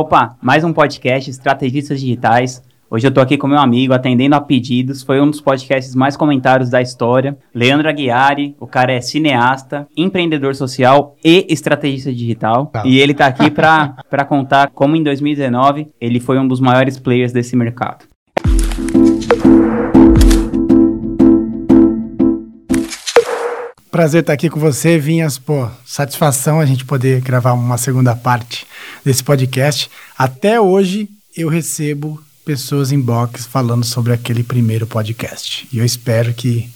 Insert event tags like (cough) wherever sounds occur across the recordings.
Opa, mais um podcast Estrategistas Digitais. Hoje eu tô aqui com meu amigo, atendendo a pedidos. Foi um dos podcasts mais comentados da história. Leandro Aguiari, o cara é cineasta, empreendedor social e estrategista digital. Tá. E ele tá aqui pra contar como em 2019 ele foi um dos maiores players desse mercado. Prazer estar aqui com você, Vinhas. Pô, satisfação a gente poder gravar uma segunda parte desse podcast. Até hoje eu recebo pessoas em box falando sobre aquele primeiro podcast. E eu espero que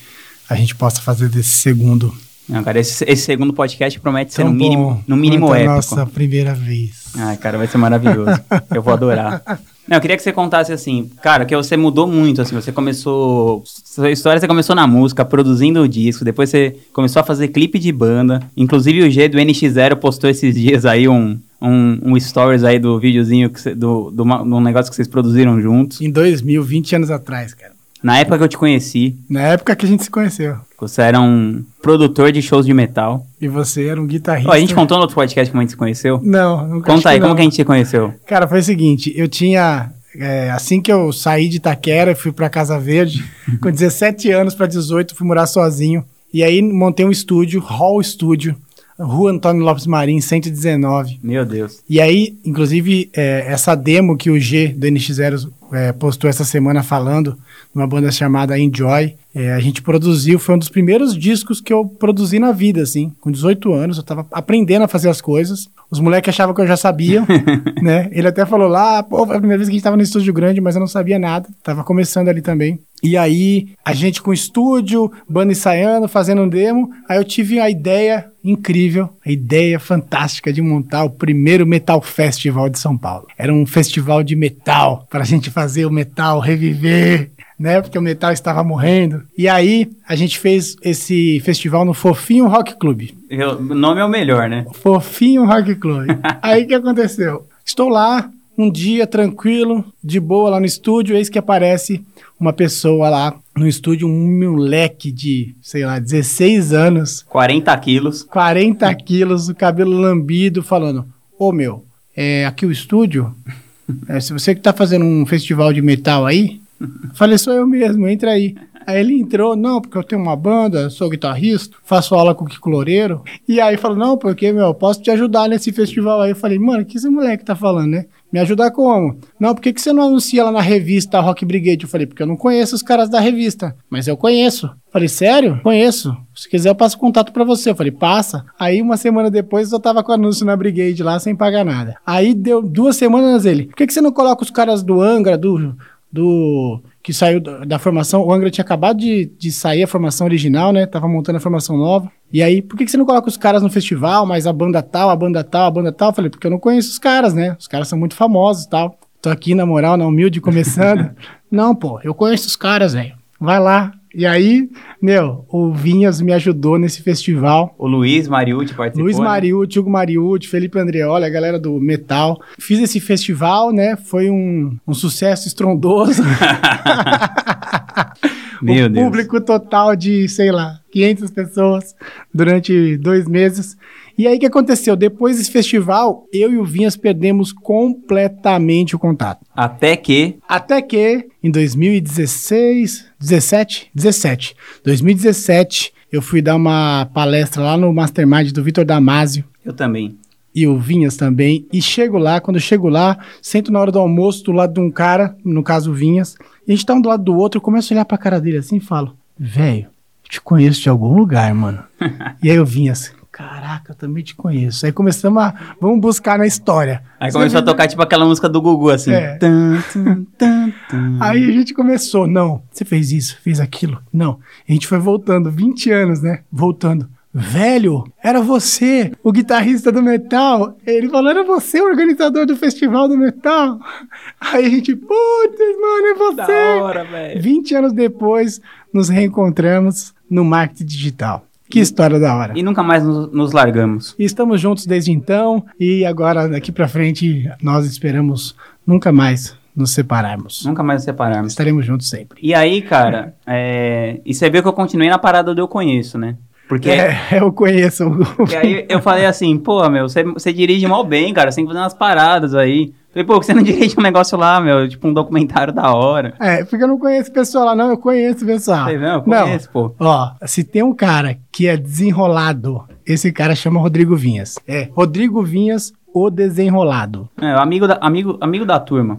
a gente possa fazer desse segundo Não, cara, esse, esse segundo podcast promete ser no mínimo, no mínimo épico. nossa primeira vez. Ai, cara, vai ser maravilhoso. eu vou adorar. (laughs) Não, eu queria que você contasse assim, cara, que você mudou muito, assim, você começou, sua história você começou na música, produzindo o disco, depois você começou a fazer clipe de banda, inclusive o G do NX0 postou esses dias aí um, um, um stories aí do videozinho, que você- do, do, do negócio que vocês produziram juntos. Em 2000, 20 anos atrás, cara. Na época que eu te conheci, Na época que a gente se conheceu. você era um produtor de shows de metal. E você era um guitarrista. Ó, a gente contou no outro podcast como a gente se conheceu? Não, nunca Conta aí, que como não. que a gente se conheceu? Cara, foi o seguinte, eu tinha. é, assim que eu saí de Itaquera fui pra Casa Verde, (laughs) com 17 anos pra 18, fui morar sozinho. E aí montei um estúdio, Hall Studio, Rua Antônio Lopes Marim, 119. Meu Deus. E aí, inclusive, é, essa demo que o G do NX0 é, postou essa semana falando, numa banda chamada Enjoy, é, a gente produziu, foi um dos primeiros discos que eu produzi na vida, assim. Com 18 anos, eu tava aprendendo a fazer as coisas. Os moleques achavam que eu já sabia, (laughs) né? Ele até falou lá, pô, foi a primeira vez que a gente tava no estúdio grande, mas eu não sabia nada. Tava começando ali também. E aí, a gente com estúdio, banda ensaiando, fazendo um demo. Aí eu tive a ideia incrível, a ideia fantástica de montar o primeiro Metal Festival de São Paulo. Era um festival de metal, para a gente fazer o metal reviver, né? Porque o metal estava morrendo. E aí, a gente fez esse festival no Fofinho Rock Club. O nome é o melhor, né? Fofinho Rock Club. (laughs) Aí o que aconteceu? Estou lá, um dia tranquilo, de boa lá no estúdio, eis que aparece uma pessoa lá no estúdio, um moleque de, sei lá, 16 anos, 40 quilos. 40 quilos, o cabelo lambido, falando: Ô meu, é aqui o estúdio? É, se você que tá fazendo um festival de metal aí, falei, sou eu mesmo, entra aí. Aí ele entrou, não, porque eu tenho uma banda, sou guitarrista, faço aula com o Kiko Loureiro. E aí falou, não, porque, meu, eu posso te ajudar nesse festival aí. Eu falei, mano, o que esse moleque tá falando, né? Me ajudar como? Não, por que, que você não anuncia lá na revista Rock Brigade? Eu falei, porque eu não conheço os caras da revista. Mas eu conheço. Eu falei, sério? Conheço. Se quiser, eu passo contato pra você. Eu falei, passa. Aí, uma semana depois, eu tava com anúncio na Brigade lá, sem pagar nada. Aí, deu duas semanas ele. Por que, que você não coloca os caras do Angra, do. do que saiu da, da formação, o Angra tinha acabado de, de sair a formação original, né? Tava montando a formação nova. E aí, por que, que você não coloca os caras no festival, mas a banda tal, a banda tal, a banda tal? Eu falei, porque eu não conheço os caras, né? Os caras são muito famosos e tal. Tô aqui, na moral, na humilde, começando. (laughs) não, pô, eu conheço os caras, velho. Vai lá. E aí, meu, o Vinhas me ajudou nesse festival. O Luiz Mariucci participou. Luiz né? Mariucci, Hugo Mariucci, Felipe Andreoli, a galera do Metal. Fiz esse festival, né? Foi um, um sucesso estrondoso. (laughs) Meu Deus. público total de, sei lá, 500 pessoas durante dois meses. E aí o que aconteceu? Depois desse festival, eu e o Vinhas perdemos completamente o contato. Até que. Até que em 2016, 17, 17, 2017, eu fui dar uma palestra lá no Mastermind do Vitor Damasio Eu também. e o Vinhas também. E chego lá, quando eu chego lá, sento na hora do almoço do lado de um cara, no caso o Vinhas, e a gente tá um do lado do outro, eu começo a olhar pra cara dele assim e falo, velho, te conheço de algum lugar, mano. (laughs) e aí o Vinhas, caraca, eu também te conheço. Aí começamos a, vamos buscar na história. Aí começou a tocar tipo aquela música do Gugu, assim. É. Tan, tan, tan. Aí a gente começou, não, você fez isso, fez aquilo, não. A gente foi voltando, 20 anos, né? Voltando. Velho, era você, o guitarrista do metal. Ele falou, era você o organizador do festival do metal. Aí a gente, putz, mano, é você. Da hora, velho. 20 anos depois, nos reencontramos no marketing digital. Que história da hora. E nunca mais nos, nos largamos. E estamos juntos desde então e agora daqui pra frente nós esperamos nunca mais nos separarmos. Nunca mais nos separarmos. Estaremos juntos sempre. E aí, cara, é... e você viu que eu continuei na parada do Eu Conheço, né? Porque, É, (laughs) eu conheço porque aí (laughs) eu falei assim, pô, meu, você, você dirige mal bem, cara, você tem que fazer umas paradas aí. Falei, pô, você não (laughs) dirige um negócio lá, meu, tipo um documentário da hora. É, porque eu não conheço o pessoal lá, não, eu conheço o pessoal. Não, eu conheço, pô. Ó, se tem um cara que é desenrolado, esse cara chama Rodrigo Vinhas. É, Rodrigo Vinhas, o desenrolado. É, amigo da, amigo, amigo da turma.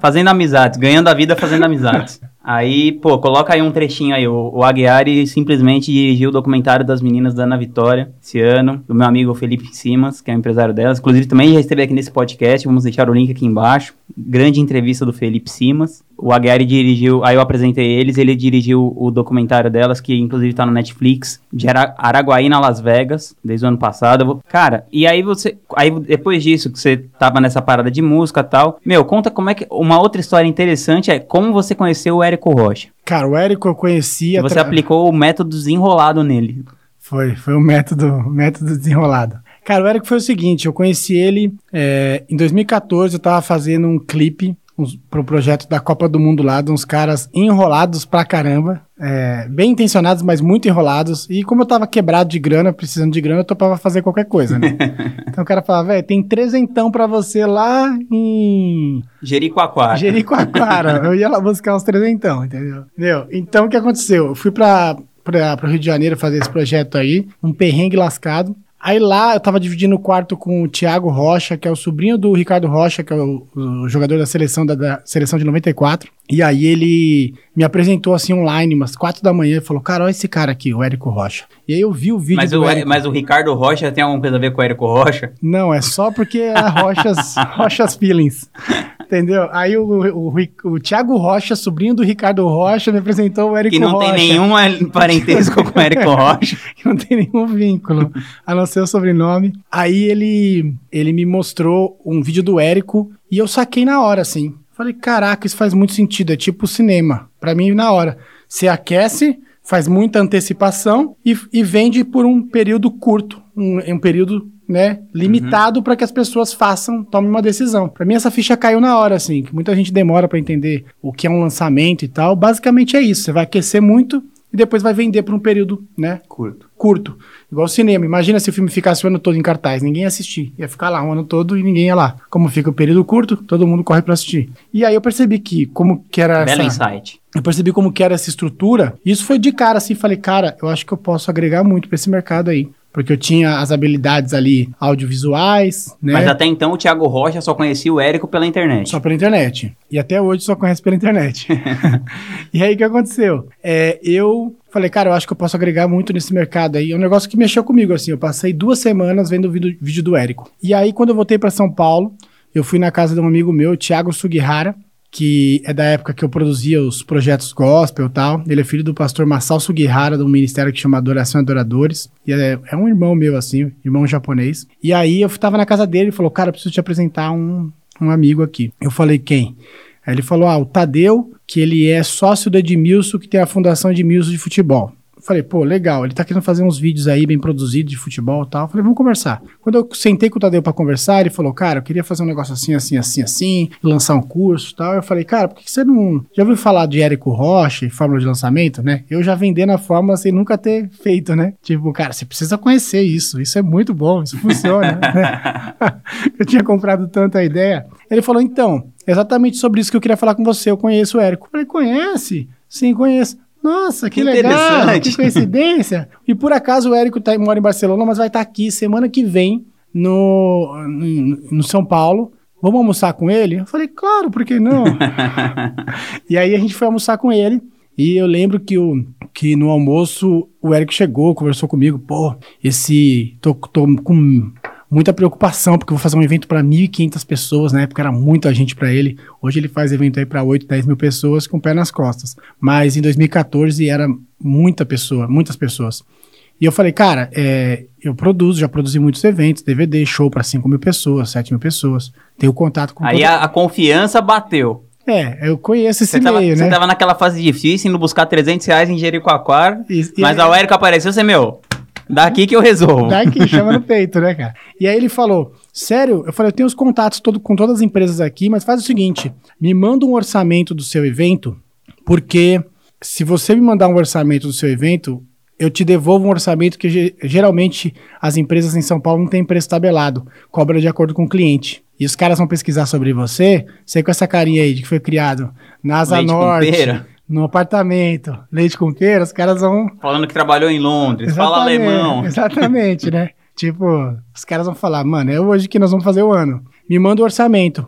fazendo amizades, ganhando a vida fazendo amizades. Aí, pô, coloca aí um trechinho aí. O, o Aguiari simplesmente dirigiu o documentário das meninas da Ana Vitória esse ano, do meu amigo Felipe Simas, que é o empresário delas. Inclusive, também já esteve aqui nesse podcast, vamos deixar o link aqui embaixo. Grande entrevista do Felipe Simas. O Aguiari dirigiu, aí eu apresentei eles, ele dirigiu o documentário delas, que inclusive tá no Netflix, de Ara Araguaína, Las Vegas, desde o ano passado. Cara, e aí você, aí depois disso, que você tava nessa parada de música e tal, meu, conta como é que, uma outra história interessante é como você conheceu o Érico Rocha. Cara, o Érico eu conhecia... Você aplicou o método desenrolado nele. Foi, foi o método, método desenrolado. Cara, o Érico foi o seguinte, eu conheci ele é, em 2014, eu tava fazendo um clipe uns, pro projeto da Copa do Mundo lá, de uns caras enrolados pra caramba, é, bem intencionados, mas muito enrolados. E como eu tava quebrado de grana, precisando de grana, eu topava fazer qualquer coisa, né? (laughs) então o cara falava, velho, tem trezentão pra você lá em... Jericoacoara. Jericoacoara. (laughs) eu ia lá buscar uns trezentão, entendeu? entendeu? Então o que aconteceu? Eu fui pra, pra, pro Rio de Janeiro fazer esse projeto aí, um perrengue lascado. Aí lá eu tava dividindo o quarto com o Thiago Rocha, que é o sobrinho do Ricardo Rocha, que é o, o jogador da seleção da, da, seleção de 94. E aí ele me apresentou assim online, umas quatro da manhã, e falou: Cara, olha esse cara aqui, o Érico Rocha. E aí eu vi o vídeo mas do o, Érico. Mas o Ricardo Rocha tem alguma coisa a ver com o Érico Rocha? Não, é só porque é Rochas, (laughs) Rochas Feelings. Entendeu? Aí o, o, o, o Thiago Rocha, sobrinho do Ricardo Rocha, me apresentou o Érico Que não Rocha. tem nenhum parentesco com o Érico (laughs) Rocha. que não tem nenhum vínculo, a não ser o sobrenome. Aí ele, ele me mostrou um vídeo do Érico e eu saquei na hora, assim. Falei, caraca, isso faz muito sentido, é tipo cinema. Pra mim, na hora. Você aquece, faz muita antecipação e, e vende por um período curto, um, um período né, limitado uhum. para que as pessoas façam, tomem uma decisão. Para mim essa ficha caiu na hora assim, que muita gente demora para entender o que é um lançamento e tal. Basicamente é isso, você vai aquecer muito e depois vai vender por um período, né, curto. Curto. Igual o cinema. Imagina se o filme ficasse o ano todo em cartaz, ninguém ia assistir. Ia ficar lá o ano todo e ninguém ia lá. Como fica o período curto, todo mundo corre para assistir. E aí eu percebi que como que era Belo essa... insight. Eu percebi como que era essa estrutura. E isso foi de cara assim, falei, cara, eu acho que eu posso agregar muito para esse mercado aí porque eu tinha as habilidades ali audiovisuais, né? Mas até então o Thiago Rocha só conhecia o Érico pela internet. Só pela internet. E até hoje só conhece pela internet. (laughs) e aí o que aconteceu? É, eu falei, cara, eu acho que eu posso agregar muito nesse mercado aí. É um negócio que mexeu comigo, assim. Eu passei duas semanas vendo o vídeo, vídeo do Érico. E aí, quando eu voltei para São Paulo, eu fui na casa de um amigo meu, Thiago Sugihara, que é da época que eu produzia os projetos gospel e tal. Ele é filho do pastor Massal Sugihara, de um ministério que chama Adoração e Adoradores. E é, é, um irmão meu, assim, irmão japonês. E aí eu tava na casa dele e falou, cara, preciso te apresentar um, um amigo aqui. Eu falei, quem? Aí ele falou, ah, o Tadeu, que ele é sócio do Edmilson, que tem a Fundação Edmilson de Futebol. Falei, pô, legal, ele tá querendo fazer uns vídeos aí bem produzidos de futebol e tal. Falei, vamos conversar. Quando eu sentei com o Tadeu pra conversar, ele falou, cara, eu queria fazer um negócio assim, assim, assim, assim, lançar um curso e tal. Eu falei, cara, por que você não. Já ouviu falar de Érico Rocha, fórmula de lançamento, né? Eu já vendendo a fórmula sem nunca ter feito, né? Tipo, cara, você precisa conhecer isso, isso é muito bom, isso funciona. né? (laughs) (laughs) eu tinha comprado tanta ideia. Ele falou, então, exatamente sobre isso que eu queria falar com você, eu conheço o Érico. Eu falei, conhece? Sim, conheço. Nossa, que, que legal, que coincidência. (laughs) e por acaso o Érico tá, mora em Barcelona, mas vai estar tá aqui semana que vem no, no, no, São Paulo. Vamos almoçar com ele? Eu falei, claro, por que não? (laughs) e aí a gente foi almoçar com ele. E eu lembro que, o, que no almoço o Érico chegou, conversou comigo. Pô, esse. Tô, tô com muita preocupação, porque eu vou fazer um evento para 1.500 pessoas, na época era muita gente para ele. Hoje ele faz evento aí para 8, 10 mil pessoas com o pé nas costas. Mas em 2014 era muita pessoa, muitas pessoas. E eu falei, cara, é, eu produzo, já produzi muitos eventos, DVD, show para 5 mil pessoas, 7 mil pessoas. Tenho contato com. Aí todo... a, a confiança bateu. É, eu conheço esse você tava, meio, né? Você tava naquela fase difícil, indo buscar 300 reais em Jericoacoara, mas a Érico apareceu, você, meu, Daqui que eu resolvo. Daqui, (laughs) chama no peito, né, cara? E aí ele falou: Sério? Eu falei: Eu tenho os contatos todo, com todas as empresas aqui, mas faz o seguinte: me manda um orçamento do seu evento, porque se você me mandar um orçamento do seu evento, eu te devolvo um orçamento que ge- geralmente as empresas em São Paulo não têm preço tabelado, cobra de acordo com o cliente. E os caras vão pesquisar sobre você, você com essa carinha aí de que foi criado na Asa Leite Norte. No apartamento, leite com pera, os caras vão Falando que trabalhou em Londres, fala Exatamente, alemão. (laughs) Exatamente, né? Tipo, os caras vão falar, mano, é hoje que nós vamos fazer o ano. Me manda o orçamento.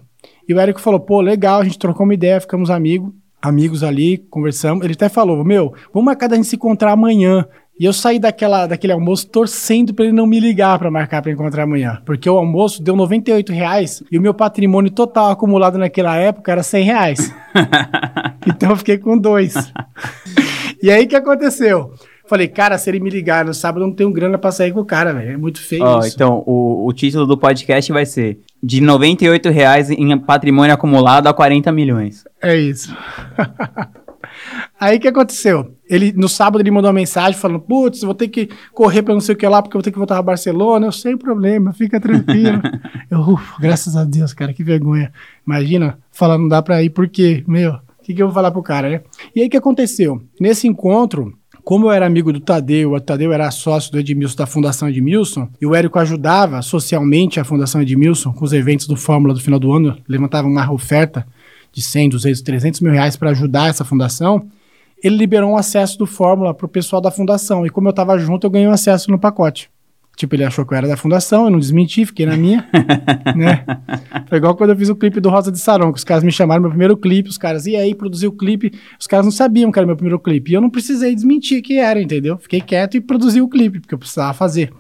E o Érico falou, pô, legal, a gente trocou uma ideia, ficamos amigos, amigos ali, conversamos. Ele até falou, meu, vamos marcar da gente se encontrar amanhã. E eu saí daquela, daquele almoço torcendo pra ele não me ligar pra marcar pra encontrar amanhã. Porque o almoço deu 98 reais e o meu patrimônio total acumulado naquela época era 100 reais. (laughs) então eu fiquei com dois. e aí o que aconteceu? Falei, cara, se ele me ligar no sábado, eu não tenho grana pra sair com o cara, velho. É muito feio Ó, isso. então, o, o título do podcast vai ser De 98 reais em patrimônio acumulado a 40 milhões. É isso. (laughs) Aí o que aconteceu? Ele, no sábado ele mandou uma mensagem falando: Putz, vou ter que correr pra não sei o que lá, porque eu vou ter que voltar pra Barcelona. Eu sem problema, fica tranquilo. (laughs) eu, ufa, graças a Deus, cara, que vergonha. Imagina, falar não dá pra ir, porque, meu, o que, que eu vou falar pro cara, né? E aí o que aconteceu? Nesse encontro, como eu era amigo do Tadeu, o Tadeu era sócio do Edmilson, da Fundação Edmilson, e o Érico ajudava socialmente a Fundação Edmilson com os eventos do Fórmula do final do ano, levantava uma oferta de 100, 200, 300 mil reais para ajudar essa fundação, ele liberou um acesso do Fórmula pro pessoal da fundação. E como eu tava junto, eu ganhei um acesso no pacote. Tipo, ele achou que eu era da fundação, eu não desmenti, fiquei na minha, (laughs) né? Foi igual quando eu fiz o clipe do Rosa de Sarão, que os caras me chamaram meu primeiro clipe, os caras, e aí, produziu o clipe, os caras não sabiam que era meu primeiro clipe, e eu não precisei desmentir que era, entendeu? Fiquei quieto e produzi o clipe, porque eu precisava fazer.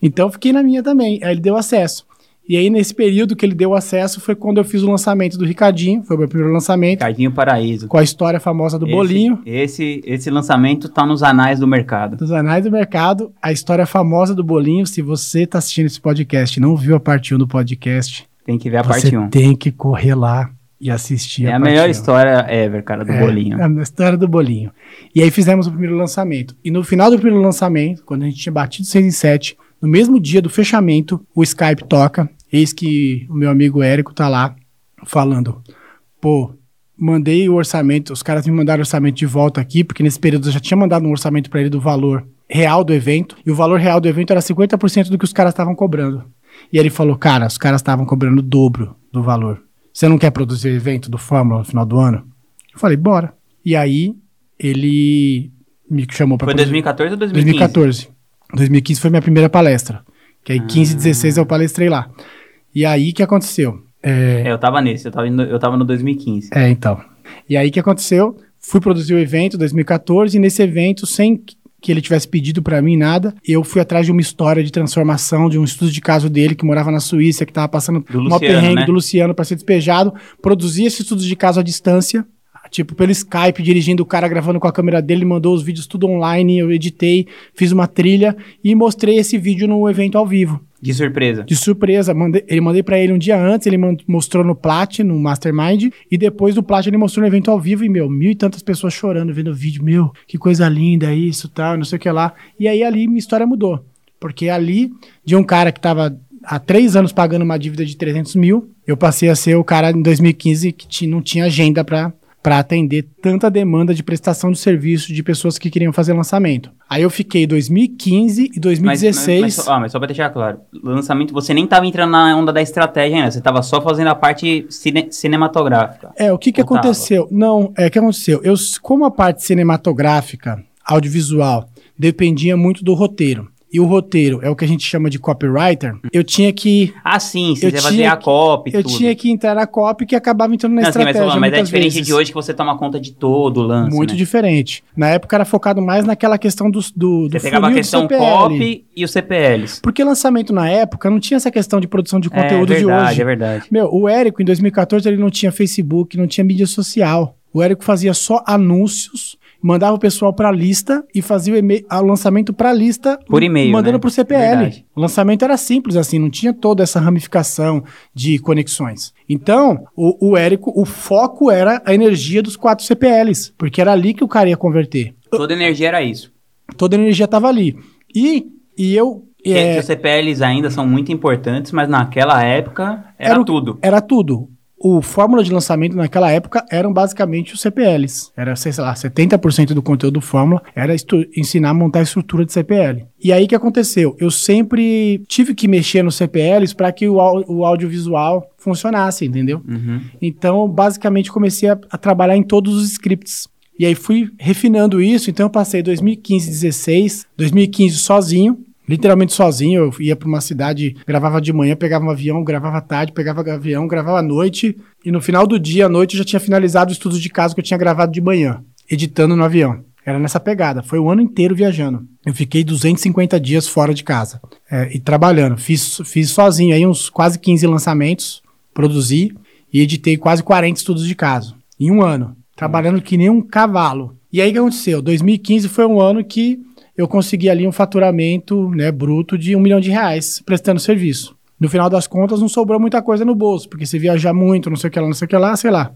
Então, fiquei na minha também, aí ele deu acesso. E aí, nesse período que ele deu acesso, foi quando eu fiz o lançamento do Ricardinho, foi o meu primeiro lançamento, Cardinho Paraíso. com a história famosa do Esse- bolinho. Esse, esse lançamento tá nos anais do mercado. dos anais do mercado, a história famosa do bolinho. Se você está assistindo esse podcast e não viu a parte 1 do podcast, Tem que ver a parte 1. tem que correr lá e assistir É a parte melhor 1. história ever, cara, do É, bolinho. É a história do bolinho. E aí fizemos o primeiro lançamento. E no final do primeiro lançamento, quando a gente tinha batido 6 em 7, no mesmo dia do fechamento, o Skype toca. Eis que o meu amigo Érico tá lá falando: pô, mandei o orçamento, os caras me mandaram o orçamento de volta aqui, porque nesse período eu já tinha mandado um orçamento para ele do valor real do evento, e o valor real do evento era 50% do que os caras estavam cobrando. E ele falou: cara, os caras estavam cobrando o dobro do valor. Você não quer produzir o evento do Fórmula no final do ano? Eu falei, bora. E aí, ele me chamou para Foi 2014 ou 2015? 2014. 2015 foi minha primeira palestra. Que aí 15 e 16 eu palestrei lá. E aí, que aconteceu? É, É, eu tava nesse, eu tava, indo- eu tava no 2015. é, então. E aí, o que aconteceu? Fui produzir o evento 2014 e nesse evento, sem que ele tivesse pedido pra mim nada, eu fui atrás de uma história de transformação, de um estudo de caso dele que morava na Suíça, que tava passando Do um Luciano, perrengue né? do Luciano pra ser despejado, produzi esse estudo de caso à distância, tipo pelo Skype, dirigindo o cara gravando com a câmera dele, mandou os vídeos tudo online, eu editei, fiz uma trilha e mostrei esse vídeo no evento ao vivo. De surpresa. De surpresa, mandei, ele mandei pra ele um dia antes, ele mostrou no Plat, no Mastermind, e depois do Plat ele mostrou no evento ao vivo, e, meu, mil e tantas pessoas chorando, vendo o vídeo, meu, que coisa linda isso, tal, não sei o que lá. E aí ali minha história mudou, porque ali, de um cara que tava há três anos pagando uma dívida de 300 mil, eu passei a ser o cara em 2015 que não tinha agenda pra para atender tanta demanda de prestação de serviço de pessoas que queriam fazer lançamento. Aí eu fiquei 2015 e Mas, 2016. mas, mas, só- ah, mas só pra deixar claro, lançamento, você nem tava entrando na onda da estratégia ainda, você tava só fazendo a parte cine- cinematográfica. É, o que que Ou tava? aconteceu? Não, é o que aconteceu. Eu, como a parte cinematográfica, audiovisual, dependia muito do roteiro. E o roteiro é o que a gente chama de copywriter. Eu tinha que Ah, sim, você Eu ia fazer a copy, eu tudo. tinha que entrar na copy que acabava entrando na Não, sim, mas, estratégia mas é diferente vezes. de hoje que você toma conta de todo o lance, Muito né? diferente. Na época era focado mais naquela questão do, do, do Você pegava a questão copy e os CPLs. Porque lançamento na época não tinha essa questão de produção de conteúdo é verdade, de hoje. é verdade. Meu, o Érico, em 2014, ele não tinha Facebook, não tinha mídia social. O Érico fazia só anúncios, mandava o pessoal pra lista e fazia o, o lançamento pra lista. Por e-mail, Mandando né? pro CPL. Verdade. O lançamento era simples, assim, não tinha toda essa ramificação de conexões. Então, o, o Érico, o foco era a energia dos quatro CPLs, porque era ali que o cara ia converter. Toda energia era isso. Toda a energia tava ali. E, e eu. É, que os CPLs ainda são muito importantes, mas naquela época era, Era o- tudo. Era tudo. O fórmula de lançamento naquela época eram basicamente os CPLs. Era, sei lá, 70% do conteúdo do fórmula era ensinar a montar a estrutura de CPL. E aí o que aconteceu? Eu sempre tive que mexer nos CPLs para que o, o audiovisual funcionasse, entendeu? Uhum. Então, basicamente, comecei a, a trabalhar em todos os scripts. E aí fui refinando isso, então eu passei 2015, 16, 2015 sozinho, literalmente sozinho. Eu ia para uma cidade, gravava de manhã, pegava um avião, gravava tarde, pegava avião, gravava à noite. E no final do dia, à noite, eu já tinha finalizado o estudo de caso que eu tinha gravado de manhã, editando no avião. Era nessa pegada. Foi o ano inteiro viajando. Eu fiquei 250 dias fora de casa é, e trabalhando. Fiz, fiz sozinho aí uns quase 15 lançamentos, produzi e editei quase 40 estudos de caso. Em um ano. Trabalhando que nem um cavalo. E aí o que aconteceu? 2015 foi um ano que eu consegui ali um faturamento né, bruto de um milhão de reais prestando serviço. No final das contas, não sobrou muita coisa no bolso, porque se viajar muito, não sei o que lá, não sei o que lá, sei lá.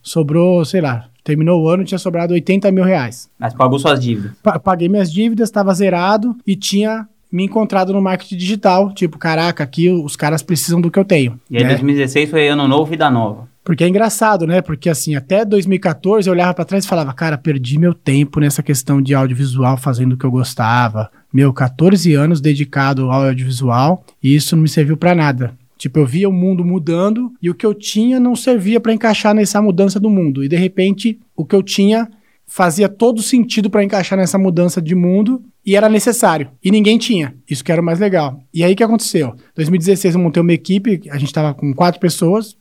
Sobrou, sei lá, terminou o ano, tinha sobrado 80 mil reais. Mas pagou suas dívidas? Pa paguei minhas dívidas, estava zerado e tinha me encontrado no marketing digital. Tipo, caraca, aqui os caras precisam do que eu tenho. E aí, né? 2016 foi ano novo, vida nova. Porque é engraçado, né? Porque assim, até 2014 eu olhava para trás e falava, cara, perdi meu tempo nessa questão de audiovisual fazendo o que eu gostava. Meu, 14 anos dedicado ao audiovisual e isso não me serviu para nada. Tipo, eu via o mundo mudando e o que eu tinha não servia para encaixar nessa mudança do mundo. E de repente, o que eu tinha fazia todo sentido para encaixar nessa mudança de mundo e era necessário. E ninguém tinha. Isso que era o mais legal. E aí que aconteceu? 2016 eu montei uma equipe, a gente estava com quatro pessoas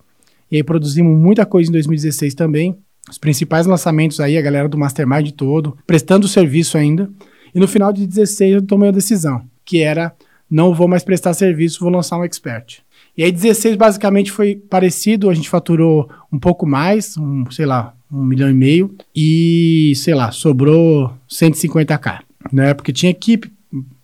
e aí produzimos muita coisa em 2016 também. Os principais lançamentos aí, a galera do Mastermind todo, prestando serviço ainda. E no final de 16 eu tomei a decisão, que era não vou mais prestar serviço, vou lançar um expert. E aí 16 basicamente foi parecido, a gente faturou um pouco mais, um, sei lá, um milhão e meio, e sei lá, sobrou 150k, né? Porque tinha equipe,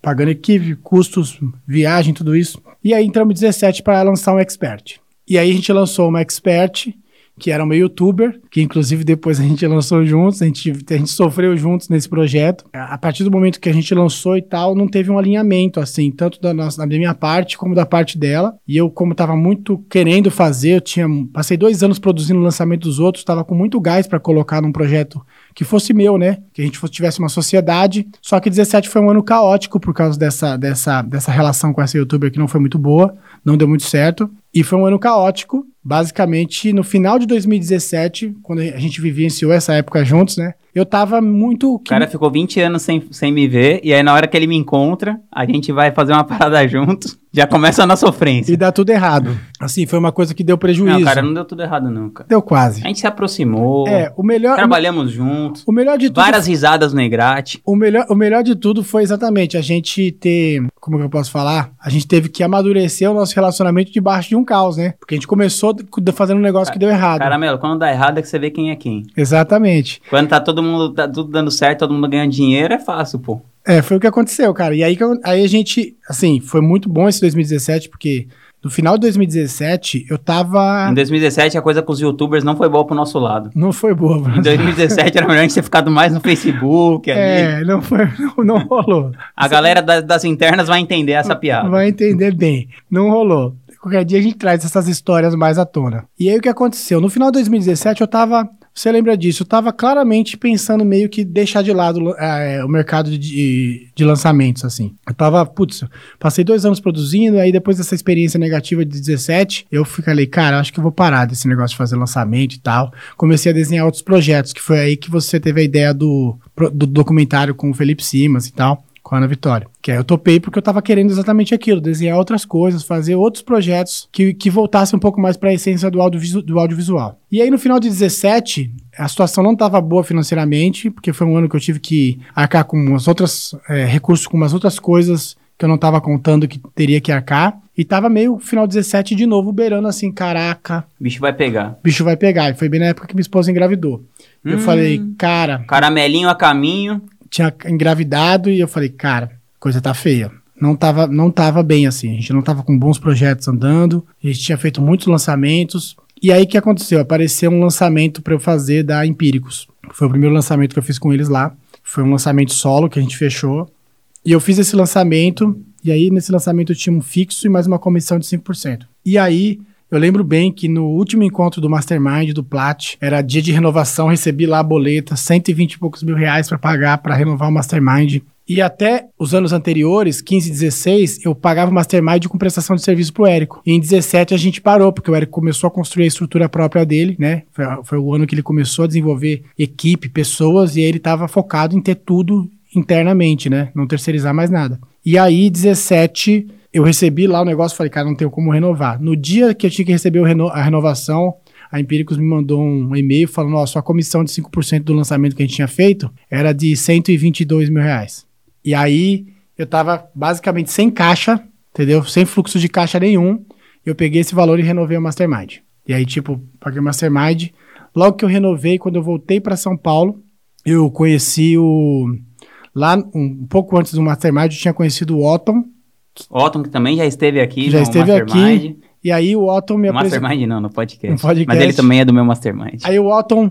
pagando equipe, custos, viagem, tudo isso. E aí entramos 17 para lançar um expert. E aí a gente lançou uma expert, que era uma youtuber, que inclusive depois a gente lançou juntos, a gente, a gente sofreu juntos nesse projeto. A partir do momento que a gente lançou e tal, não teve um alinhamento, assim, tanto da, nossa, da minha parte como da parte dela. E eu, como estava muito querendo fazer, eu tinha passei dois anos produzindo o lançamento dos outros, estava com muito gás para colocar num projeto que fosse meu, né? Que a gente fosse, tivesse uma sociedade. Só que 17 foi um ano caótico por causa dessa, dessa, dessa relação com essa youtuber que não foi muito boa, não deu muito certo. E foi um ano caótico. Basicamente, no final de 2017, quando a gente vivenciou essa época juntos, né? Eu tava muito. O cara ficou 20 anos sem, sem me ver, e aí na hora que ele me encontra, a gente vai fazer uma (laughs) parada juntos, já começa na sofrência. E dá tudo errado. Assim, foi uma coisa que deu prejuízo. Não, cara, não deu tudo errado, não, cara. Deu quase. A gente se aproximou. É, o melhor. Trabalhamos juntos. O melhor de tudo. Várias risadas no Egrate. O melhor, o melhor de tudo foi exatamente a gente ter. Como que eu posso falar? A gente teve que amadurecer o nosso relacionamento debaixo de um caos, né? Porque a gente começou fazendo um negócio que deu errado. Caramelo, quando dá errado é que você vê quem é quem. Exatamente. Quando tá todo mundo, tá tudo dando certo, todo mundo ganhando dinheiro, é fácil, pô. É, foi o que aconteceu, cara. E aí, aí a gente, assim, foi muito bom esse 2017, porque no final de 2017, eu tava. Em 2017, a coisa com os youtubers não foi boa pro nosso lado. Não foi boa, mano. Em 2017 era melhor a gente ter ficado mais no Facebook. Ali. É, não foi, não, não rolou. a galera das, das internas vai entender essa piada. Vai entender bem. Não rolou. Qualquer dia a gente traz essas histórias mais à tona. E aí o que aconteceu? No final de 2017, eu tava você lembra disso? Eu estava claramente pensando meio que deixar de lado é, o mercado de, de lançamentos, assim. Eu tava, putz, passei dois anos produzindo, aí depois dessa experiência negativa de 17, eu falei, cara, acho que eu vou parar desse negócio de fazer lançamento e tal. Comecei a desenhar outros projetos, que foi aí que você teve a ideia do, do documentário com o Felipe Simas e tal com a Ana Vitória. Que aí eu topei porque eu tava querendo exatamente aquilo, desenhar outras coisas, fazer outros projetos que, que voltassem um pouco mais para a essência do, do audiovisual. E aí no final de 17, a situação não estava boa financeiramente, porque foi um ano que eu tive que arcar com umas outras é, recursos, com umas outras coisas que eu não estava contando que teria que arcar. E tava meio final 17 de novo, beirando assim, caraca. Bicho vai pegar. Bicho vai pegar. E foi bem na época que minha esposa engravidou. Hum, eu falei, cara. Caramelinho a caminho tinha engravidado e eu falei, cara, coisa tá feia. Não tava, não tava bem assim. A gente não tava com bons projetos andando. A gente tinha feito muitos lançamentos. E aí o que aconteceu? Apareceu um lançamento para eu fazer da Empíricos. Foi o primeiro lançamento que eu fiz com eles lá. Foi um lançamento solo que a gente fechou. E eu fiz esse lançamento. E aí nesse lançamento eu tinha um fixo e mais uma comissão de 5%. E aí Eu lembro bem que no último encontro do Mastermind, do Plat, era dia de renovação, recebi lá a boleta, 120 e poucos mil reais para pagar para renovar o Mastermind. E até os anos anteriores, 15 e 16, eu pagava o Mastermind com prestação de serviço pro Érico. E em 17 a gente parou, porque o Érico começou a construir a estrutura própria dele, né? Foi, foi o ano que ele começou a desenvolver equipe, pessoas, e ele estava focado em ter tudo internamente, né? Não terceirizar mais nada. E aí, 17, eu recebi lá o negócio, falei, cara, não tenho como renovar. No dia que eu tinha que receber reno a renovação, a Empíricos me mandou um e-mail falando, ó, sua comissão de 5% do lançamento que a gente tinha feito era de 122 mil reais. E aí, eu tava basicamente sem caixa, entendeu? Sem fluxo de caixa nenhum. Eu peguei esse valor e renovei o Mastermind. E aí, tipo, paguei o Mastermind. Logo que eu renovei, quando eu voltei para São Paulo, eu conheci o... Lá, um, pouco antes do Mastermind, eu tinha conhecido o Otton, Otton, que também já esteve aqui. Já esteve aqui. E aí o Otton me apresentou. Mastermind não, no podcast. no podcast. Mas ele também é do meu Mastermind. Aí o Otton,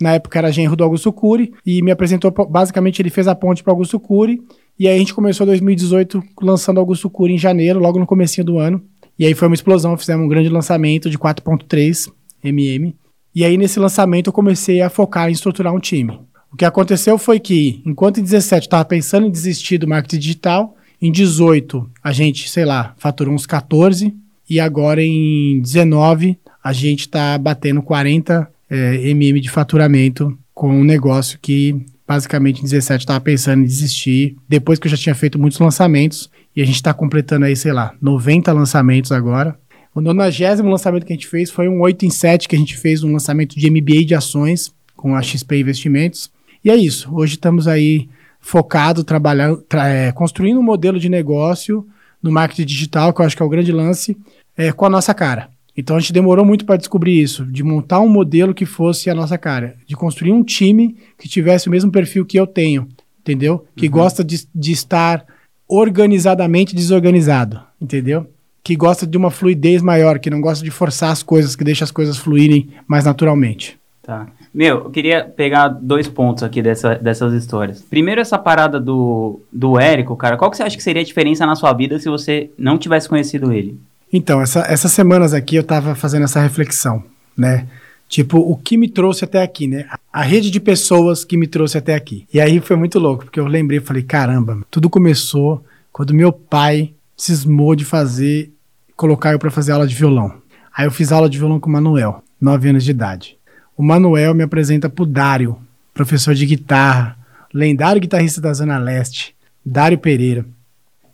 na época era genro do Augusto Cury, e me apresentou, basicamente ele fez a ponte para Augusto Cury, e aí a gente começou 2018 lançando Augusto Cury em janeiro, logo no comecinho do ano. E aí foi uma explosão, fizemos um grande lançamento de 4.3 mm. E aí nesse lançamento eu comecei a focar em estruturar um time. O que aconteceu foi que, enquanto em 17 eu estava pensando em desistir do marketing digital, em 18, a gente, sei lá, faturou uns 14. E agora em 19, a gente está batendo 40 é, mm de faturamento com um negócio que basicamente em 17 estava pensando em desistir. Depois que eu já tinha feito muitos lançamentos. E a gente está completando aí, sei lá, 90 lançamentos agora. O 90 lançamento que a gente fez foi um 8 em 7 que a gente fez um lançamento de MBA de ações com a XP Investimentos. E é isso. Hoje estamos aí focado, trabalhando, tra é, construindo um modelo de negócio no marketing digital, que eu acho que é o grande lance, é, com a nossa cara. Então a gente demorou muito para descobrir isso, de montar um modelo que fosse a nossa cara, de construir um time que tivesse o mesmo perfil que eu tenho, entendeu? Que uhum. gosta de, de estar organizadamente desorganizado, entendeu? Que gosta de uma fluidez maior, que não gosta de forçar as coisas, que deixa as coisas fluírem mais naturalmente. Tá. Meu, eu queria pegar dois pontos aqui dessa, dessas histórias. Primeiro, essa parada do, do Érico, cara. Qual que você acha que seria a diferença na sua vida se você não tivesse conhecido ele? Então, essa, essas semanas aqui eu tava fazendo essa reflexão, né? Tipo, o que me trouxe até aqui, né? A rede de pessoas que me trouxe até aqui. E aí foi muito louco, porque eu lembrei falei, caramba, tudo começou quando meu pai cismou de fazer, colocar eu para fazer aula de violão. Aí eu fiz aula de violão com o Manuel, 9 anos de idade. O Manuel me apresenta pro Dário, professor de guitarra, lendário guitarrista da Zona Leste, Dário Pereira.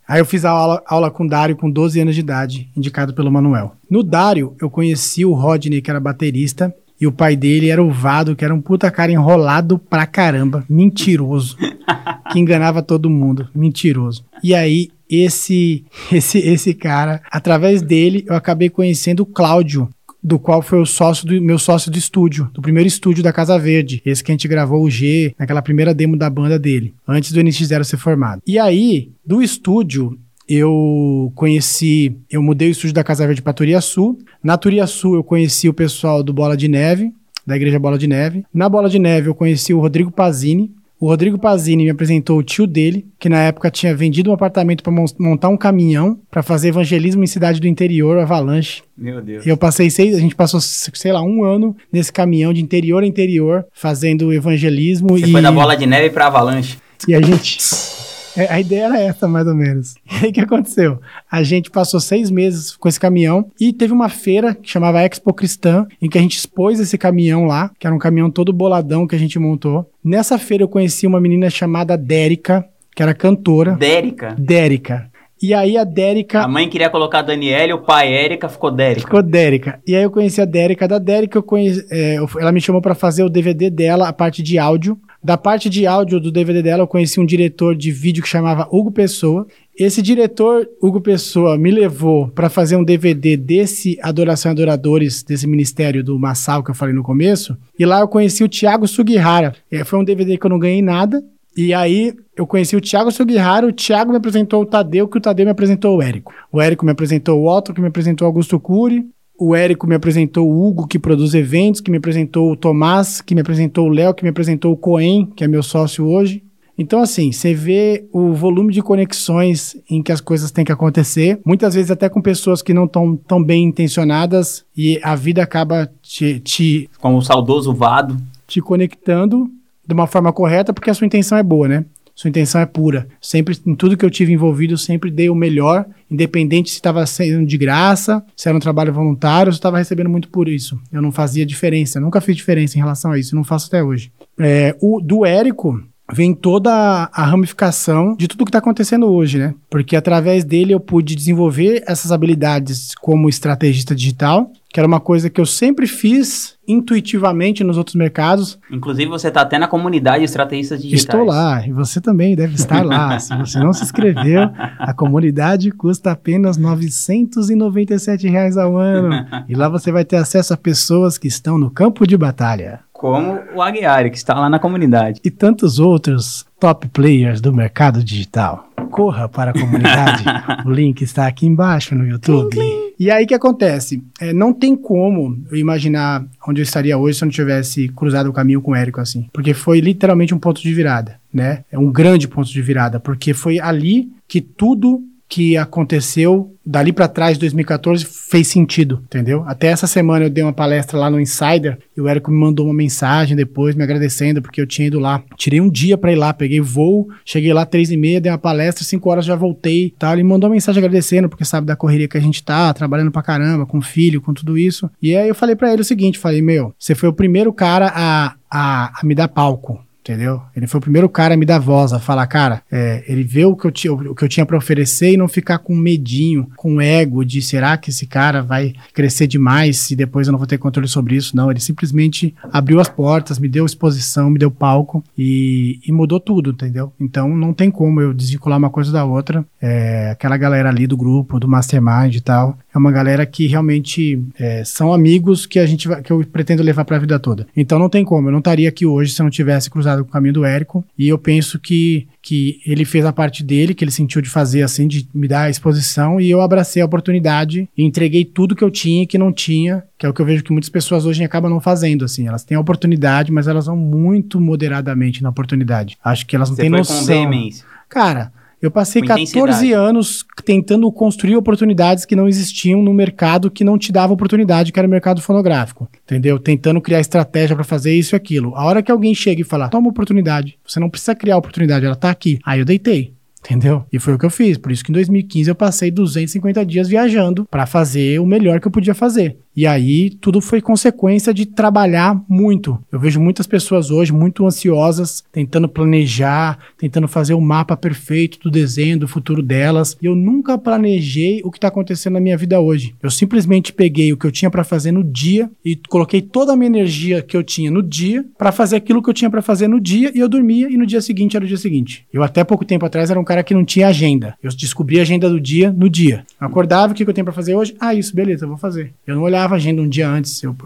Aí eu fiz a aula, aula com o Dário com 12 anos de idade, indicado pelo Manuel. No Dário, eu conheci o Rodney, que era baterista, e o pai dele era o Vado, que era um puta cara enrolado pra caramba, mentiroso, (laughs) que enganava todo mundo, mentiroso. E aí, esse, (laughs) esse, esse cara, através dele, eu acabei conhecendo o Cláudio, do qual foi o sócio do meu sócio do estúdio, do primeiro estúdio da Casa Verde, esse que a gente gravou o G, naquela primeira demo da banda dele, antes do NX0 ser formado. E aí, do estúdio, eu conheci, eu mudei o estúdio da Casa Verde para Turiaçu. Na Turiaçu eu conheci o pessoal do Bola de Neve, da Igreja Bola de Neve. Na Bola de Neve eu conheci o Rodrigo Pazini, o Rodrigo Pazini me apresentou o tio dele, que na época tinha vendido um apartamento para montar um caminhão para fazer evangelismo em cidade do interior, Avalanche. Meu Deus. E eu passei seis, a gente passou, sei lá, um ano nesse caminhão de interior a interior, fazendo evangelismo. Você e... foi da bola de neve para Avalanche. E a gente (laughs) a ideia era essa, mais ou menos. (laughs) E aí o que aconteceu? A gente passou seis meses com esse caminhão e teve uma feira que chamava Expo Cristã, em que a gente expôs esse caminhão lá, que era um caminhão todo boladão que a gente montou. Nessa feira eu conheci uma menina chamada Dérica, que era cantora. Dérica? Dérica. E aí a Dérica. A mãe queria colocar Daniela, o pai Érica, ficou Dérica. Ficou Dérica. E aí eu conheci a Dérica. Da Dérica eu conheci. É, ela me chamou para fazer o DVD dela, a parte de áudio. Da parte de áudio do DVD dela, eu conheci um diretor de vídeo que chamava Hugo Pessoa. Esse diretor, Hugo Pessoa, me levou para fazer um DVD desse Adoração e Adoradores, desse ministério do Massal que eu falei no começo. E lá eu conheci o Thiago Sugihara. É, foi um DVD que eu não ganhei nada. E aí eu conheci o Thiago Sugihara, o Thiago me apresentou o Tadeu, que o Tadeu me apresentou o Érico. O Érico me apresentou o Otto, que me apresentou o Augusto Cury o Érico me apresentou o Hugo, que produz eventos, que me apresentou o Tomás, que me apresentou o Léo, que me apresentou o Coen, que é meu sócio hoje. Então, assim, você vê o volume de conexões em que as coisas têm que acontecer, muitas vezes até com pessoas que não estão tão bem intencionadas, e a vida acaba te, te, Como o saudoso Vado. te conectando de uma forma correta, porque a sua intenção é boa, né? Sua intenção é pura. Sempre, em tudo que eu tive envolvido, eu sempre dei o melhor, independente se estava sendo de graça, se era um trabalho voluntário, se estava recebendo muito por isso. Eu não fazia diferença, nunca fiz diferença em relação a isso, não faço até hoje. É, o do Érico vem toda a ramificação de tudo que está acontecendo hoje, né? Porque através dele eu pude desenvolver essas habilidades como estrategista digital, que era uma coisa que eu sempre fiz intuitivamente nos outros mercados. Inclusive, você tá até na comunidade Estrategistas Digitais. Estou lá, e você também deve estar lá. (laughs) Se você não se inscreveu, a comunidade custa apenas 997 reais ao ano. E lá você vai ter acesso a pessoas que estão no campo de batalha. Como o Aguiar, que está lá na comunidade. E tantos outros top players do mercado digital. Corra para a comunidade. (laughs) o link está aqui embaixo no YouTube. E aí o que acontece? É, não tem como eu imaginar onde eu estaria hoje se eu não tivesse cruzado o caminho com o Érico assim. Porque foi literalmente um ponto de virada, né? É um grande ponto de virada, porque foi ali que tudo que aconteceu dali para trás, 2014, fez sentido, entendeu? Até essa semana eu dei uma palestra lá no Insider e o Érico me mandou uma mensagem depois me agradecendo porque eu tinha ido lá. Tirei um dia para ir lá, peguei voo, cheguei lá três e meia, dei uma palestra, cinco horas já voltei, tal. Ele me mandou uma mensagem agradecendo porque sabe da correria que a gente tá, trabalhando pra caramba, com filho, com tudo isso. E aí eu falei para ele o seguinte, falei, meu, você foi o primeiro cara a, a, a me dar palco, entendeu? Ele foi o primeiro cara a me dar voz, a falar, cara, é, ele vê o que, eu tinha, o que eu tinha para oferecer e não ficar com medinho, com ego de será que esse cara vai crescer demais e depois eu não vou ter controle sobre isso? Não, ele simplesmente abriu as portas, me deu exposição, me deu palco e, e mudou tudo, entendeu? Então não tem como eu desvincular uma coisa da outra. É, aquela galera ali do grupo, do Mastermind e tal, é uma galera que realmente é, são amigos que a gente vai, que eu pretendo levar para a vida toda. Então não tem como, eu não estaria aqui hoje se eu não tivesse cruzado com o caminho do Érico. E eu penso que, que ele fez a parte dele, que ele sentiu de fazer assim, de me dar a exposição, e eu abracei a oportunidade e entreguei tudo que eu tinha e que não tinha, que é o que eu vejo que muitas pessoas hoje acabam não fazendo, assim. Elas têm a oportunidade, mas elas vão muito moderadamente na oportunidade. Acho que elas não Você têm foi noção. com. Cara, eu passei Com 14 intensidade. anos tentando construir oportunidades que não existiam no mercado que não te dava oportunidade, que era o mercado fonográfico. Entendeu? Tentando criar estratégia para fazer isso e aquilo. A hora que alguém chega e fala, toma oportunidade, você não precisa criar oportunidade, ela tá aqui. Aí eu deitei. Entendeu? E foi o que eu fiz. Por isso que em 2015 eu passei 250 dias viajando para fazer o melhor que eu podia fazer. E aí tudo foi consequência de trabalhar muito. Eu vejo muitas pessoas hoje muito ansiosas, tentando planejar, tentando fazer o mapa perfeito do desenho do futuro delas. E eu nunca planejei o que está acontecendo na minha vida hoje. Eu simplesmente peguei o que eu tinha para fazer no dia e coloquei toda a minha energia que eu tinha no dia para fazer aquilo que eu tinha para fazer no dia e eu dormia e no dia seguinte era o dia seguinte. Eu até pouco tempo atrás era um cara que não tinha agenda. Eu descobri a agenda do dia no dia. Eu acordava, o que eu tenho para fazer hoje? Ah, isso, beleza, eu vou fazer. Eu não olhava a agenda um dia antes. Eu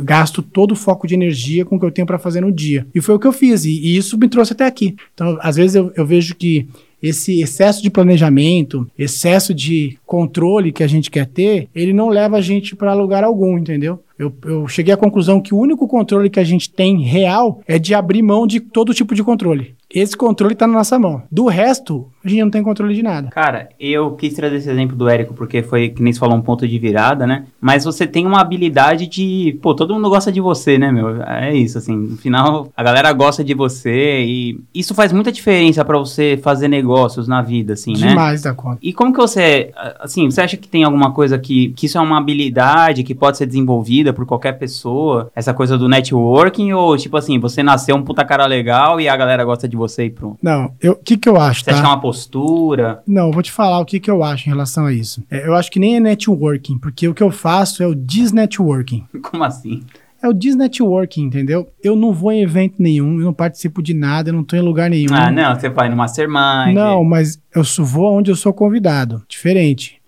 gasto todo o foco de energia com o que eu tenho para fazer no dia. E foi o que eu fiz, e, e isso me trouxe até aqui. Então, às vezes eu, eu vejo que esse excesso de planejamento, excesso de controle que a gente quer ter, ele não leva a gente para lugar algum, entendeu? Eu, eu cheguei à conclusão que o único controle que a gente tem real é de abrir mão de todo tipo de controle. Esse controle está na nossa mão. Do resto, a gente não tem controle de nada. Cara, eu quis trazer esse exemplo do Érico porque foi, que nem você falou, um ponto de virada, né? Mas você tem uma habilidade de. Pô, todo mundo gosta de você, né, meu? É isso, assim. No final, a galera gosta de você e isso faz muita diferença pra você fazer negócios na vida, assim, né? Demais da conta. E como que você, assim, você acha que tem alguma coisa que, que isso é uma habilidade que pode ser desenvolvida por qualquer pessoa? Essa coisa do networking? Ou, tipo assim, você nasceu um puta cara legal e a galera gosta de você e pronto? Não, o que, que eu acho, Você tá? acha que é uma postura? Não, eu vou te falar o que, que eu acho em relação a isso. É, eu acho que nem é networking, porque o que eu faço é o desnetworking. (laughs) Como assim? É o desnetworking, entendeu? Eu não vou em evento nenhum, eu não participo de nada, eu não tô em lugar nenhum. Ah, não, você vai no Mastermind. Não, mas eu vou onde eu sou convidado. Diferente.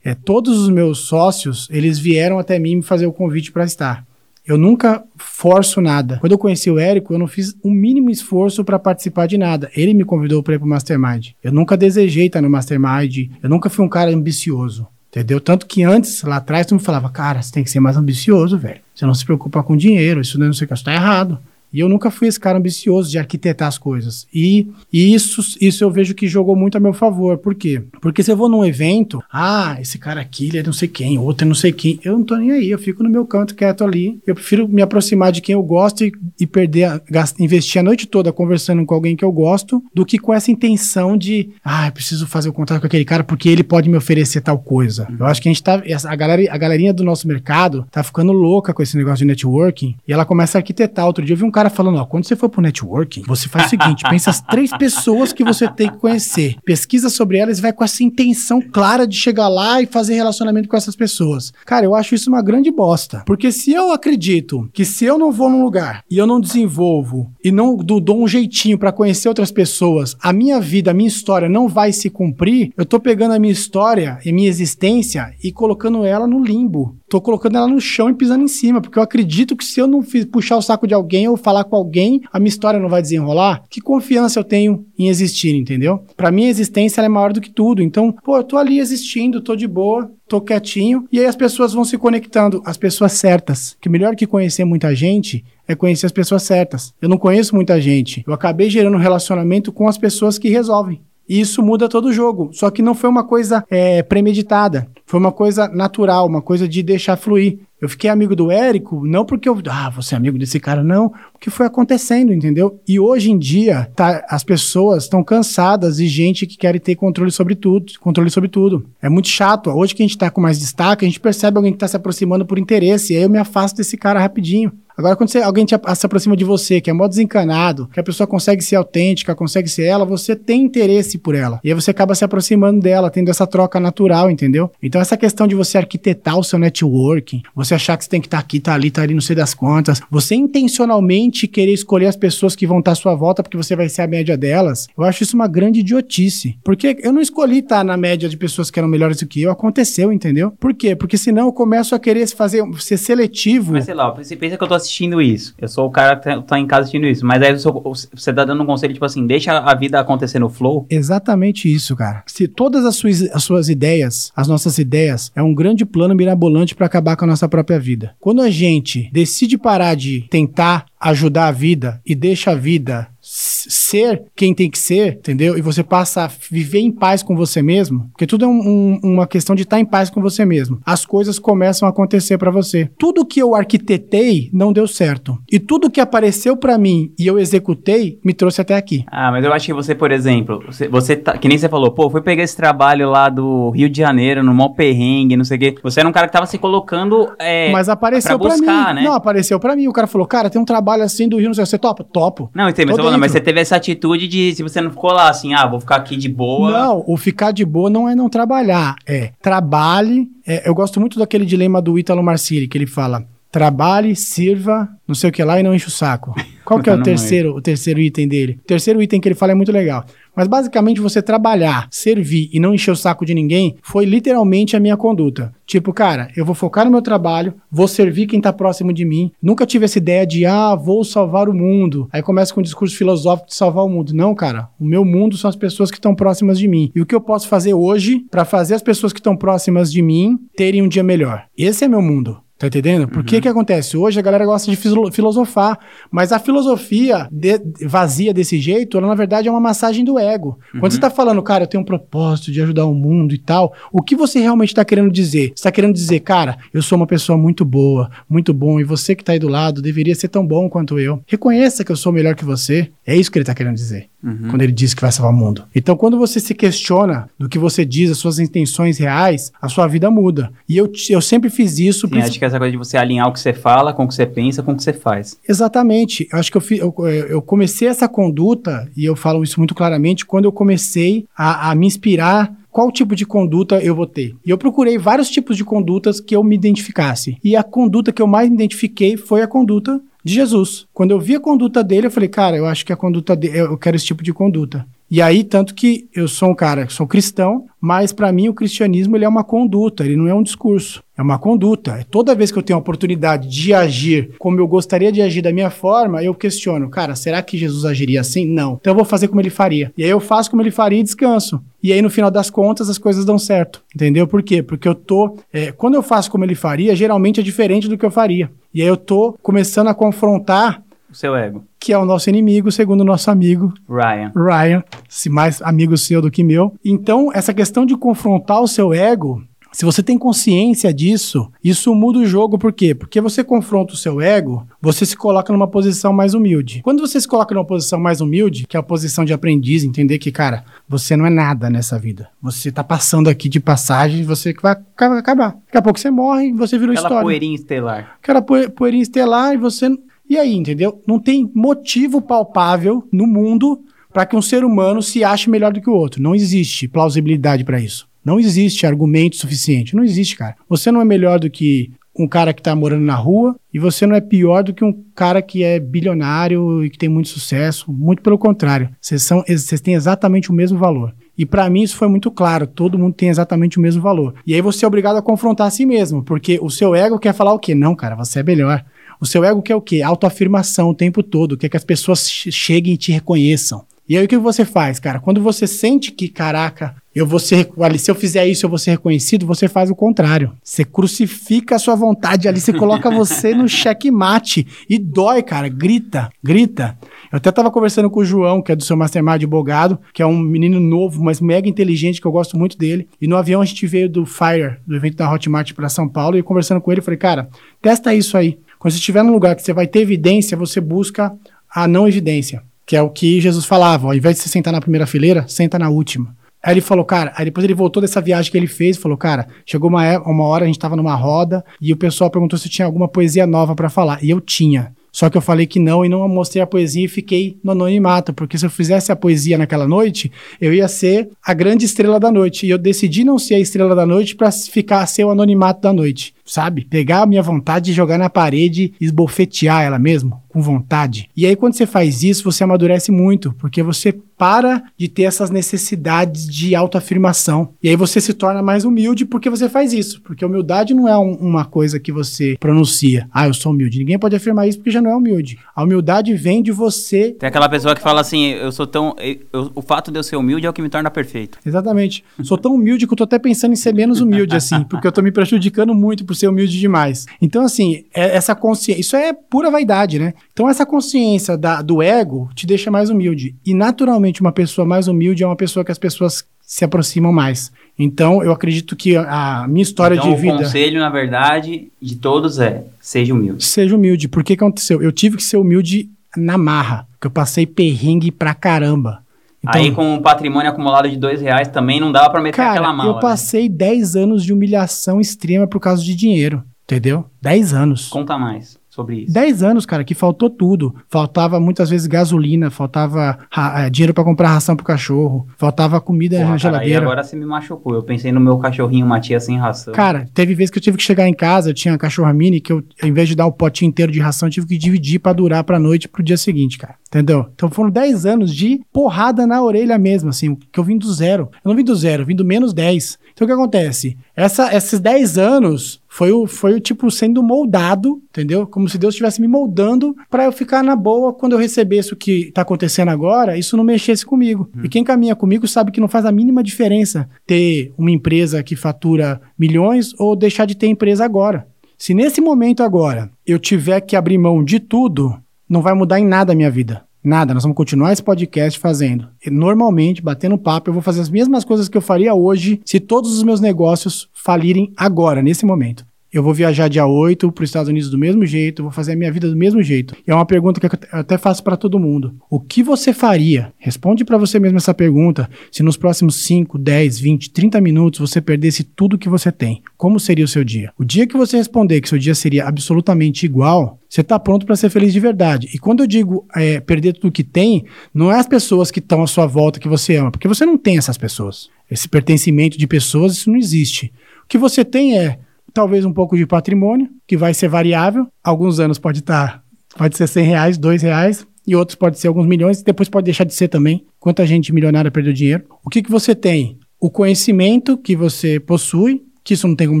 É, todos os meus sócios, eles vieram até mim me fazer o convite para estar. Eu nunca forço nada. Quando eu conheci o Érico, eu não fiz o mínimo esforço para participar de nada. Ele me convidou para ir pro Mastermind. Eu nunca desejei estar no Mastermind. Eu nunca fui um cara ambicioso. Entendeu? Tanto que antes, lá atrás, tu me falava, cara, você tem que ser mais ambicioso, velho. Você não se preocupa com dinheiro, isso não sei o que, isso tá errado. E eu nunca fui esse cara ambicioso de arquitetar as coisas. E, e isso, isso eu vejo que jogou muito a meu favor. Por quê? Porque se eu vou num evento, ah, esse cara aqui, ele é não sei quem, outro é não sei quem, eu não tô nem aí, eu fico no meu canto quieto ali. Eu prefiro me aproximar de quem eu gosto e, e perder, gastar, investir a noite toda conversando com alguém que eu gosto, do que com essa intenção de, ah, eu preciso fazer o contato com aquele cara porque ele pode me oferecer tal coisa. Uhum. Eu acho que a gente tá, a, galera, a galerinha do nosso mercado tá ficando louca com esse negócio de networking e ela começa a arquitetar. Outro dia eu vi um cara falando, ó, quando você for pro networking, você faz o seguinte, (laughs) pensa as três pessoas que você tem que conhecer, pesquisa sobre elas e vai com essa intenção clara de chegar lá e fazer relacionamento com essas pessoas. Cara, eu acho isso uma grande bosta, porque se eu acredito que se eu não vou num lugar e eu não desenvolvo e não dou um jeitinho para conhecer outras pessoas, a minha vida, a minha história não vai se cumprir, eu tô pegando a minha história e minha existência e colocando ela no limbo. Tô colocando ela no chão e pisando em cima, porque eu acredito que se eu não puxar o saco de alguém ou falar com alguém, a minha história não vai desenrolar. Que confiança eu tenho em existir, entendeu? Para mim a existência é maior do que tudo. Então, pô, eu tô ali existindo, tô de boa, tô quietinho, e aí as pessoas vão se conectando, as pessoas certas. Que melhor que conhecer muita gente é conhecer as pessoas certas. Eu não conheço muita gente. Eu acabei gerando um relacionamento com as pessoas que resolvem. E isso muda todo o jogo. Só que não foi uma coisa é, premeditada. Foi uma coisa natural, uma coisa de deixar fluir. Eu fiquei amigo do Érico, não porque eu, ah, você é amigo desse cara, não, porque foi acontecendo, entendeu? E hoje em dia, tá, as pessoas estão cansadas de gente que quer ter controle sobre tudo, controle sobre tudo. É muito chato. Hoje que a gente tá com mais destaque, a gente percebe alguém que tá se aproximando por interesse, e aí eu me afasto desse cara rapidinho. Agora, quando você, alguém te, se aproxima de você, que é modo desencanado, que a pessoa consegue ser autêntica, consegue ser ela, você tem interesse por ela. E aí você acaba se aproximando dela, tendo essa troca natural, entendeu? Então, essa questão de você arquitetar o seu networking, você achar que você tem que estar tá aqui, tá ali, tá ali, não sei das contas, você intencionalmente querer escolher as pessoas que vão estar tá à sua volta porque você vai ser a média delas, eu acho isso uma grande idiotice. Porque eu não escolhi estar tá na média de pessoas que eram melhores do que eu, aconteceu, entendeu? Por quê? Porque senão eu começo a querer fazer, ser seletivo. Mas sei lá, você pensa que eu tô assistindo isso. Eu sou o cara que tá, tá em casa assistindo isso. Mas aí sou, você tá dando um conselho, tipo assim, deixa a vida acontecer no flow. Exatamente isso, cara. Se todas as suas, as suas ideias, as nossas ideias, é um grande plano mirabolante para acabar com a nossa própria vida. Quando a gente decide parar de tentar ajudar a vida e deixa a vida ser quem tem que ser, entendeu? E você passa a viver em paz com você mesmo, porque tudo é um, um, uma questão de estar em paz com você mesmo. As coisas começam a acontecer para você. Tudo que eu arquitetei não deu certo. E tudo que apareceu para mim e eu executei me trouxe até aqui. Ah, mas eu acho que você, por exemplo, você, você tá, que nem você falou, pô, foi pegar esse trabalho lá do Rio de Janeiro, no mó perrengue, não sei o quê. Você era um cara que tava se colocando. É, mas apareceu pra, buscar, mim. Né? Não, apareceu para mim. O cara falou, cara, tem um trabalho assim do Rio, não sei, você topa? Topo. Não, entendi, mas, falando, mas você teve essa atitude de, se você não ficou lá assim, ah, vou ficar aqui de boa. Não, o ficar de boa não é não trabalhar, é trabalhe. É, eu gosto muito daquele dilema do Ítalo Marcilli, que ele fala, trabalhe, sirva, não sei o que lá e não enche o saco. Qual que é o terceiro, o terceiro item dele? O terceiro item que ele fala é muito legal. Mas basicamente você trabalhar, servir e não encher o saco de ninguém foi literalmente a minha conduta. Tipo, cara, eu vou focar no meu trabalho, vou servir quem tá próximo de mim. Nunca tive essa ideia de, ah, vou salvar o mundo. Aí começa com um discurso filosófico de salvar o mundo. Não, cara, o meu mundo são as pessoas que estão próximas de mim. E o que eu posso fazer hoje para fazer as pessoas que estão próximas de mim terem um dia melhor? Esse é meu mundo. Tá entendendo? Por que uhum. que acontece? Hoje a galera gosta de filosofar, mas a filosofia de, vazia desse jeito, ela na verdade é uma massagem do ego. Uhum. Quando você tá falando, cara, eu tenho um propósito de ajudar o mundo e tal, o que você realmente tá querendo dizer? Você tá querendo dizer, cara, eu sou uma pessoa muito boa, muito bom, e você que tá aí do lado deveria ser tão bom quanto eu. Reconheça que eu sou melhor que você. É isso que ele tá querendo dizer. Uhum. Quando ele diz que vai salvar o mundo. Então, quando você se questiona do que você diz, as suas intenções reais, a sua vida muda. E eu, eu sempre fiz isso. Sim, acho que essa coisa de você alinhar o que você fala com o que você pensa, com o que você faz. Exatamente. Eu acho que eu, eu, eu comecei essa conduta, e eu falo isso muito claramente, quando eu comecei a, a me inspirar qual tipo de conduta eu vou ter. E eu procurei vários tipos de condutas que eu me identificasse. E a conduta que eu mais me identifiquei foi a conduta de Jesus. Quando eu vi a conduta dele, eu falei, cara, eu acho que a conduta dele, eu quero esse tipo de conduta. E aí, tanto que eu sou um cara, sou cristão, mas para mim o cristianismo ele é uma conduta, ele não é um discurso, é uma conduta. É toda vez que eu tenho a oportunidade de agir como eu gostaria de agir da minha forma, eu questiono, cara, será que Jesus agiria assim? Não. Então eu vou fazer como ele faria. E aí eu faço como ele faria e descanso. E aí no final das contas as coisas dão certo, entendeu? Por quê? Porque eu tô, é, quando eu faço como ele faria, geralmente é diferente do que eu faria. E aí eu tô começando a confrontar O seu ego. que é o nosso inimigo, segundo o nosso amigo Ryan. Ryan, se mais amigo seu do que meu. Então, essa questão de confrontar o seu ego, se você tem consciência disso, isso muda o jogo, por quê? Porque você confronta o seu ego, você se coloca numa posição mais humilde. Quando você se coloca numa posição mais humilde, que é a posição de aprendiz, entender que, cara, você não é nada nessa vida. Você tá passando aqui de passagem, você que vai acabar. Daqui a pouco você morre e você virou Aquela história. poeirinha estelar. Aquela poe- poeirinha estelar e você. E aí, entendeu? Não tem motivo palpável no mundo para que um ser humano se ache melhor do que o outro. Não existe plausibilidade para isso. Não existe argumento suficiente. Não existe, cara. Você não é melhor do que um cara que tá morando na rua e você não é pior do que um cara que é bilionário e que tem muito sucesso. Muito pelo contrário. Vocês vocês têm exatamente o mesmo valor. E pra mim isso foi muito claro, todo mundo tem exatamente o mesmo valor. E aí você é obrigado a confrontar a si mesmo, porque o seu ego quer falar o quê? Não, cara, você é melhor. O seu ego quer o quê? Autoafirmação o tempo todo, quer que as pessoas che- cheguem e te reconheçam. E aí o que você faz, cara? Quando você sente que, caraca, eu vou ser, se eu fizer isso, eu vou ser reconhecido, você faz o contrário. Você crucifica a sua vontade ali, você coloca você no checkmate e dói, cara, grita, grita. Eu até tava conversando com o João, que é do seu Mastermind Advogado, que é um menino novo, mas mega inteligente, que eu gosto muito dele. E no avião a gente veio do Fire, do evento da Hotmart para São Paulo, e conversando com ele, eu falei, cara, testa isso aí. Quando você estiver num lugar que você vai ter evidência, você busca a não evidência, que é o que Jesus falava. Ó, ao invés de você sentar na primeira fileira, senta na última. Aí ele falou, cara, aí depois ele voltou dessa viagem que ele fez, falou, cara, chegou uma, é- uma hora, a gente tava numa roda, e o pessoal perguntou se eu tinha alguma poesia nova pra falar. E eu tinha. Só que eu falei que não e não mostrei a poesia e fiquei no anonimato, porque se eu fizesse a poesia naquela noite, eu ia ser a grande estrela da noite. E eu decidi não ser a estrela da noite pra ficar ser o anonimato da noite, sabe? Pegar a minha vontade e jogar na parede e esbofetear ela mesmo, com vontade. E aí quando você faz isso, você amadurece muito, porque você para de ter essas necessidades de autoafirmação. E aí você se torna mais humilde porque você faz isso. Porque humildade não é um- uma coisa que você pronuncia. Ah, eu sou humilde. Ninguém pode afirmar isso porque já não é humilde. A humildade vem de você. Tem aquela pessoa que fala assim, eu sou tão... eu- o fato de eu ser humilde é o que me torna perfeito. Exatamente. Sou tão humilde que eu tô até pensando em ser menos humilde, assim, porque eu tô me prejudicando muito por ser humilde demais. Então, assim, é- essa consciência. Isso é pura vaidade, né? Então, essa consciência da- do ego te deixa mais humilde. E, naturalmente, uma pessoa mais humilde é uma pessoa que as pessoas se aproximam mais. Então, eu acredito que a, minha história então, de o vida. conselho, na verdade, de todos é, seja humilde. Seja humilde. Por que que aconteceu? Eu tive que ser humilde na marra, porque eu passei perrengue pra caramba. Então, Aí com um patrimônio acumulado de dois reais também não dava pra meter Cara, aquela mala. eu passei 10 anos de humilhação extrema por causa de dinheiro, entendeu? 10 anos. né? Conta mais sobre isso. 10 anos, cara, que faltou tudo. Faltava muitas vezes gasolina, faltava eh, dinheiro pra comprar ração pro cachorro, faltava comida Porra, na cara, aí geladeira. agora você me machucou. Eu pensei no meu cachorrinho Matias sem ração. Cara, teve vezes que eu tive que chegar em casa, eu tinha uma cachorra mini, que eu, ao invés de dar o potinho inteiro de ração, eu tive que dividir pra durar pra noite e pro dia seguinte, cara. Entendeu? Então foram 10 anos de porrada na orelha mesmo, assim, que eu vim do zero. Eu não vim do zero, eu vim do menos 10. Então o que acontece? Essa, esses 10 anos foi o, foi o tipo sendo moldado, entendeu? Como se Deus estivesse me moldando pra eu ficar na boa quando eu recebesse o que tá acontecendo agora, isso não mexesse comigo. E quem caminha comigo sabe que não faz a mínima diferença ter uma empresa que fatura milhões ou deixar de ter empresa agora. Se nesse momento agora eu tiver que abrir mão de tudo, não vai mudar em nada a minha vida. Nada, nós vamos continuar esse podcast fazendo. E normalmente, batendo papo, eu vou fazer as mesmas coisas que eu faria hoje se todos os meus negócios falirem agora, nesse momento. Eu vou viajar dia 8 para os Estados Unidos do mesmo jeito, vou fazer a minha vida do mesmo jeito. E é uma pergunta que eu até faço para todo mundo. O que você faria? Responde para você mesmo essa pergunta. Se nos próximos 5, 10, 20, 30 minutos você perdesse tudo que você tem, como seria o seu dia? O dia que você responder que seu dia seria absolutamente igual, você está pronto para ser feliz de verdade. E quando eu digo é, perder tudo que tem, não é as pessoas que estão à sua volta que você ama, porque você não tem essas pessoas. Esse pertencimento de pessoas, isso não existe. O que você tem é talvez um pouco de patrimônio, que vai ser variável. Alguns anos pode estar, pode ser 100 reais, 2 reais, e outros pode ser alguns milhões, e depois pode deixar de ser também. Quanta gente milionária perdeu dinheiro. O que, que você tem? O conhecimento que você possui, que isso não tem como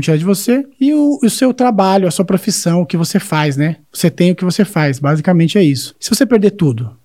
tirar de você, e o, o seu trabalho, a sua profissão, o que você faz, né? Você tem o que você faz, basicamente é isso. Se você perder tudo,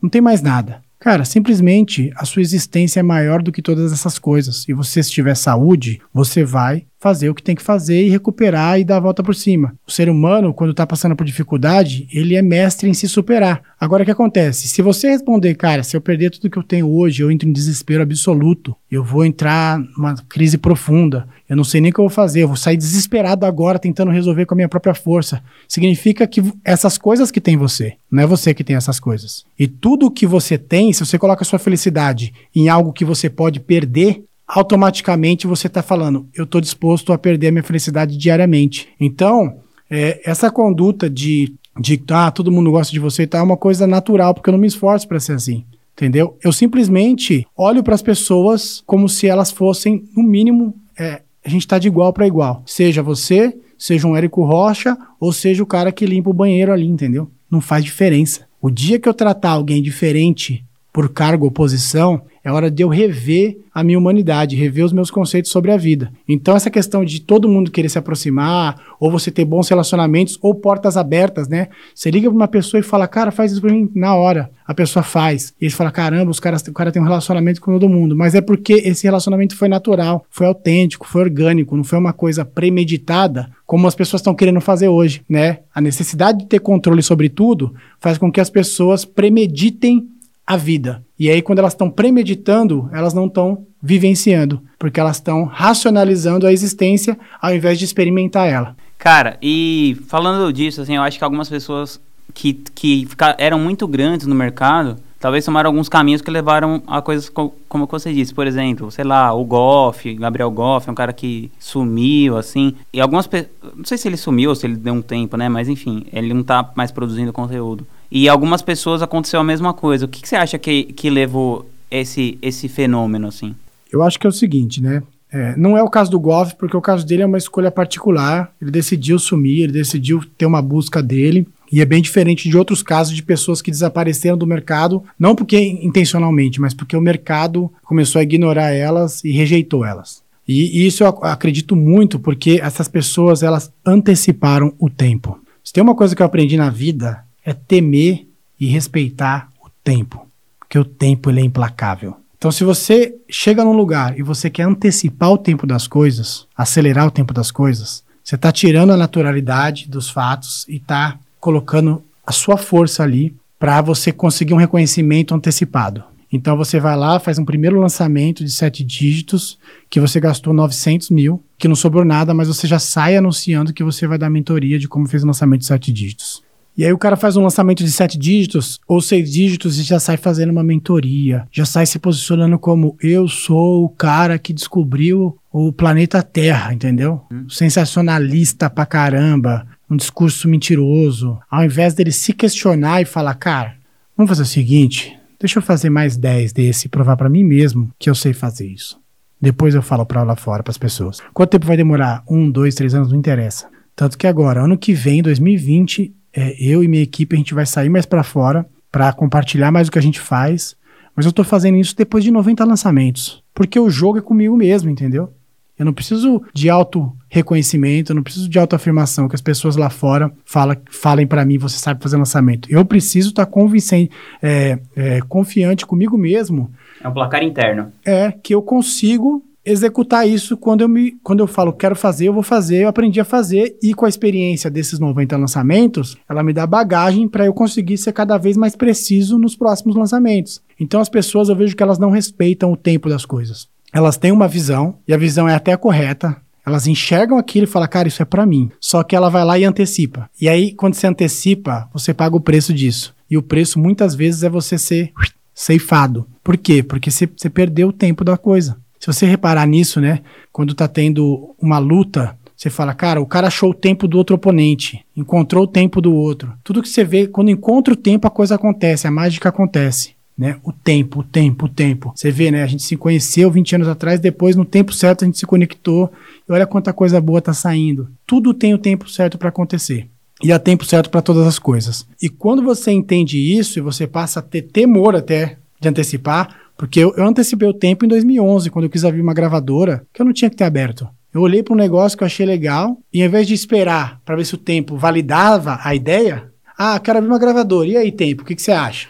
não tem mais nada. Cara, simplesmente a sua existência é maior do que todas essas coisas. E você, se tiver saúde, você vai fazer o que tem que fazer e recuperar e dar a volta por cima. O ser humano, quando está passando por dificuldade, ele é mestre em se superar. Agora, o que acontece? Se você responder, cara, se eu perder tudo que eu tenho hoje, eu entro em desespero absoluto, eu vou entrar numa crise profunda, eu não sei nem o que eu vou fazer, eu vou sair desesperado agora tentando resolver com a minha própria força. Significa que essas coisas que tem você, não é você que tem essas coisas. E tudo que você tem, se você coloca a sua felicidade em algo que você pode perder, automaticamente você está falando, eu estou disposto a perder a minha felicidade diariamente. Então, é, essa conduta de, de ah, todo mundo gosta de você e é uma coisa natural, porque eu não me esforço para ser assim. Entendeu? Eu simplesmente olho para as pessoas como se elas fossem, no mínimo, é, a gente está de igual para igual. Seja você, seja um Érico Rocha, ou seja o cara que limpa o banheiro ali, entendeu? Não faz diferença. O dia que eu tratar alguém diferente por cargo ou posição, é hora de eu rever a minha humanidade, rever os meus conceitos sobre a vida. Então, essa questão de todo mundo querer se aproximar, ou você ter bons relacionamentos, ou portas abertas, né? Você liga para uma pessoa e fala, cara, faz isso para mim na hora. A pessoa faz. E ele fala, caramba, os caras, o cara tem um relacionamento com todo mundo. Mas é porque esse relacionamento foi natural, foi autêntico, foi orgânico, não foi uma coisa premeditada, como as pessoas estão querendo fazer hoje, né? A necessidade de ter controle sobre tudo faz com que as pessoas premeditem a vida. E aí, quando elas estão premeditando, elas não estão vivenciando, porque elas estão racionalizando a existência ao invés de experimentar ela. Cara, e falando disso, assim, eu acho que algumas pessoas que, que eram muito grandes no mercado, talvez tomaram alguns caminhos que levaram a coisas co como você disse, por exemplo, sei lá, o Goff, Gabriel Goff, é um cara que sumiu, assim, e algumas não sei se ele sumiu ou se ele deu um tempo, né, mas enfim, ele não tá mais produzindo conteúdo. E algumas pessoas aconteceu a mesma coisa. O que, que você acha que, que levou esse, esse fenômeno, assim? Eu acho que é o seguinte, né? É, não é o caso do Goff, porque o caso dele é uma escolha particular. Ele decidiu sumir, ele decidiu ter uma busca dele. E é bem diferente de outros casos de pessoas que desapareceram do mercado, não porque intencionalmente, mas porque o mercado começou a ignorar elas e rejeitou elas. E, e isso eu acredito muito porque essas pessoas elas anteciparam o tempo. Se tem uma coisa que eu aprendi na vida é temer e respeitar o tempo, porque o tempo ele é implacável. Então, se você chega num lugar e você quer antecipar o tempo das coisas, acelerar o tempo das coisas, você está tirando a naturalidade dos fatos e está colocando a sua força ali para você conseguir um reconhecimento antecipado. Então você vai lá, faz um primeiro lançamento de sete dígitos, que você gastou 900 mil, que não sobrou nada, mas você já sai anunciando que você vai dar mentoria de como fez o lançamento de sete dígitos. E aí o cara faz um lançamento de sete dígitos ou seis dígitos e já sai fazendo uma mentoria, já sai se posicionando como eu sou o cara que descobriu o planeta Terra, entendeu? Hum. Sensacionalista pra caramba, um discurso mentiroso. Ao invés dele se questionar e falar, cara, vamos fazer o seguinte, deixa eu fazer mais dez desse e provar para mim mesmo que eu sei fazer isso. Depois eu falo pra lá fora para as pessoas. Quanto tempo vai demorar? Um, dois, três anos? Não interessa. Tanto que agora, ano que vem, 2020, é, eu e minha equipe, a gente vai sair mais para fora para compartilhar mais o que a gente faz. Mas eu estou fazendo isso depois de 90 lançamentos. Porque o jogo é comigo mesmo, entendeu? Eu não preciso de auto reconhecimento, eu não preciso de autoafirmação que as pessoas lá fora fala, falem para mim, você sabe fazer lançamento. Eu preciso estar tá convincente, é, é, confiante comigo mesmo. É um placar interno. É, que eu consigo executar isso quando eu me quando eu falo quero fazer, eu vou fazer, eu aprendi a fazer e com a experiência desses 90 lançamentos, ela me dá bagagem para eu conseguir ser cada vez mais preciso nos próximos lançamentos. Então as pessoas eu vejo que elas não respeitam o tempo das coisas. Elas têm uma visão e a visão é até correta, elas enxergam aquilo e falam, cara, isso é para mim. Só que ela vai lá e antecipa. E aí, quando você antecipa, você paga o preço disso. E o preço, muitas vezes, é você ser ceifado. Por quê? Porque você, você perdeu o tempo da coisa. Se você reparar nisso, né? Quando tá tendo uma luta, você fala, cara, o cara achou o tempo do outro oponente, encontrou o tempo do outro. Tudo que você vê, quando encontra o tempo, a coisa acontece, a mágica acontece. Né? O tempo, o tempo, o tempo. Você vê, né? A gente se conheceu 20 anos atrás, depois, no tempo certo, a gente se conectou. E olha quanta coisa boa tá saindo. Tudo tem o tempo certo para acontecer. E há tempo certo para todas as coisas. E quando você entende isso e você passa a ter temor até de antecipar, porque eu, eu antecipei o tempo em 2011, quando eu quis abrir uma gravadora, que eu não tinha que ter aberto. Eu olhei para um negócio que eu achei legal, e ao invés de esperar para ver se o tempo validava a ideia, ah, quero abrir uma gravadora, e aí, tempo, o que, que você acha?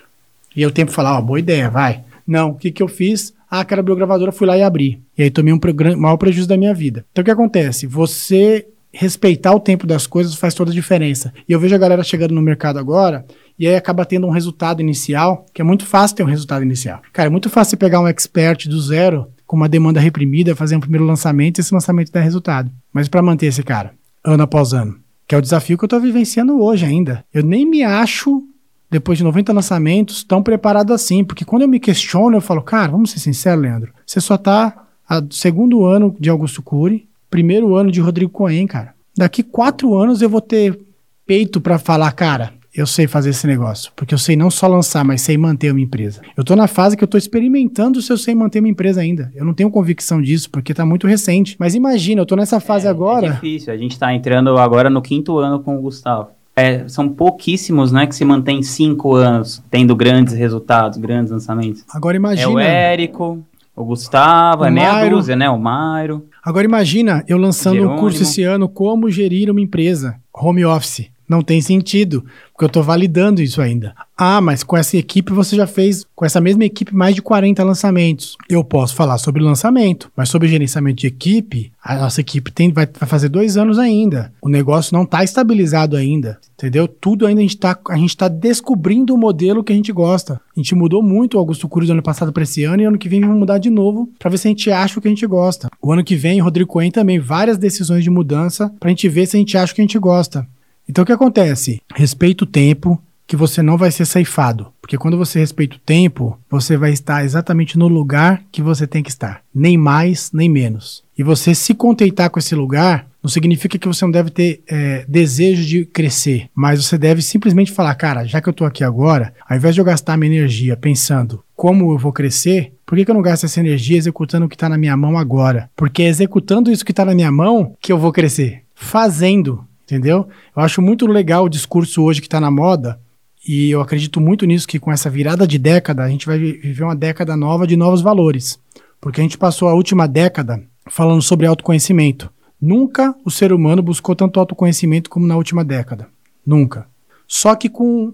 E o tempo falava, oh, boa ideia, vai. Não, o que, que eu fiz? Ah, quero abrir a gravadora, fui lá e abri. E aí tomei um maior prejuízo da minha vida. Então o que acontece? Você respeitar o tempo das coisas faz toda a diferença. E eu vejo a galera chegando no mercado agora e aí acaba tendo um resultado inicial, que é muito fácil ter um resultado inicial. Cara, é muito fácil você pegar um expert do zero com uma demanda reprimida, fazer um primeiro lançamento e esse lançamento dar resultado. Mas para manter esse cara, ano após ano, que é o desafio que eu estou vivenciando hoje ainda. Eu nem me acho, depois de 90 lançamentos, tão preparado assim, porque quando eu me questiono, eu falo, cara, vamos ser sinceros, Leandro, você só está a segundo ano de Augusto Cury, primeiro ano de Rodrigo Cohen, cara. Daqui quatro anos eu vou ter peito para falar, cara, eu sei fazer esse negócio. Porque eu sei não só lançar, mas sei manter uma empresa. Eu tô na fase que eu tô experimentando se eu sei manter uma empresa ainda. Eu não tenho convicção disso, porque tá muito recente. Mas imagina, eu tô nessa fase é, agora. É difícil, a gente tá entrando agora no quinto ano com o Gustavo. É, são pouquíssimos, né, que se mantém cinco anos tendo grandes resultados, grandes lançamentos. Agora imagina. É o Érico, o Gustavo, o é meia dúzia, né, o Mairo. Agora imagina eu lançando Jerônimo. um curso esse ano, como gerir uma empresa, home office. Não tem sentido, porque eu estou validando isso ainda. Ah, mas com essa equipe você já fez, com essa mesma equipe, mais de 40 lançamentos. Eu posso falar sobre lançamento, mas sobre gerenciamento de equipe, a nossa equipe tem, vai, vai fazer dois anos ainda. O negócio não está estabilizado ainda, entendeu? Tudo ainda a gente está tá descobrindo o modelo que a gente gosta. A gente mudou muito o Augusto Cruz do ano passado para esse ano e ano que vem vamos mudar de novo para ver se a gente acha o que a gente gosta. O ano que vem, Rodrigo Cohen também, várias decisões de mudança para a gente ver se a gente acha o que a gente gosta. Então o que acontece? Respeita o tempo, que você não vai ser ceifado. Porque quando você respeita o tempo, você vai estar exatamente no lugar que você tem que estar. Nem mais, nem menos. E você se contentar com esse lugar não significa que você não deve ter é, desejo de crescer, mas você deve simplesmente falar, cara, já que eu estou aqui agora, ao invés de eu gastar minha energia pensando como eu vou crescer, por que, que eu não gasto essa energia executando o que está na minha mão agora? Porque é executando isso que está na minha mão que eu vou crescer. Fazendo entendeu? Eu acho muito legal o discurso hoje que está na moda, e eu acredito muito nisso, que com essa virada de década, a gente vai viver uma década nova de novos valores. Porque a gente passou a última década falando sobre autoconhecimento. Nunca o ser humano buscou tanto autoconhecimento como na última década. Nunca. Só que com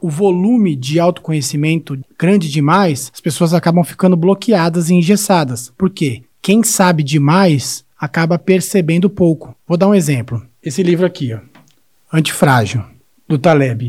o volume de autoconhecimento grande demais, as pessoas acabam ficando bloqueadas e engessadas. Por quê? Quem sabe demais acaba percebendo pouco. Vou dar um exemplo. Esse livro aqui, ó, Antifrágil, do Taleb.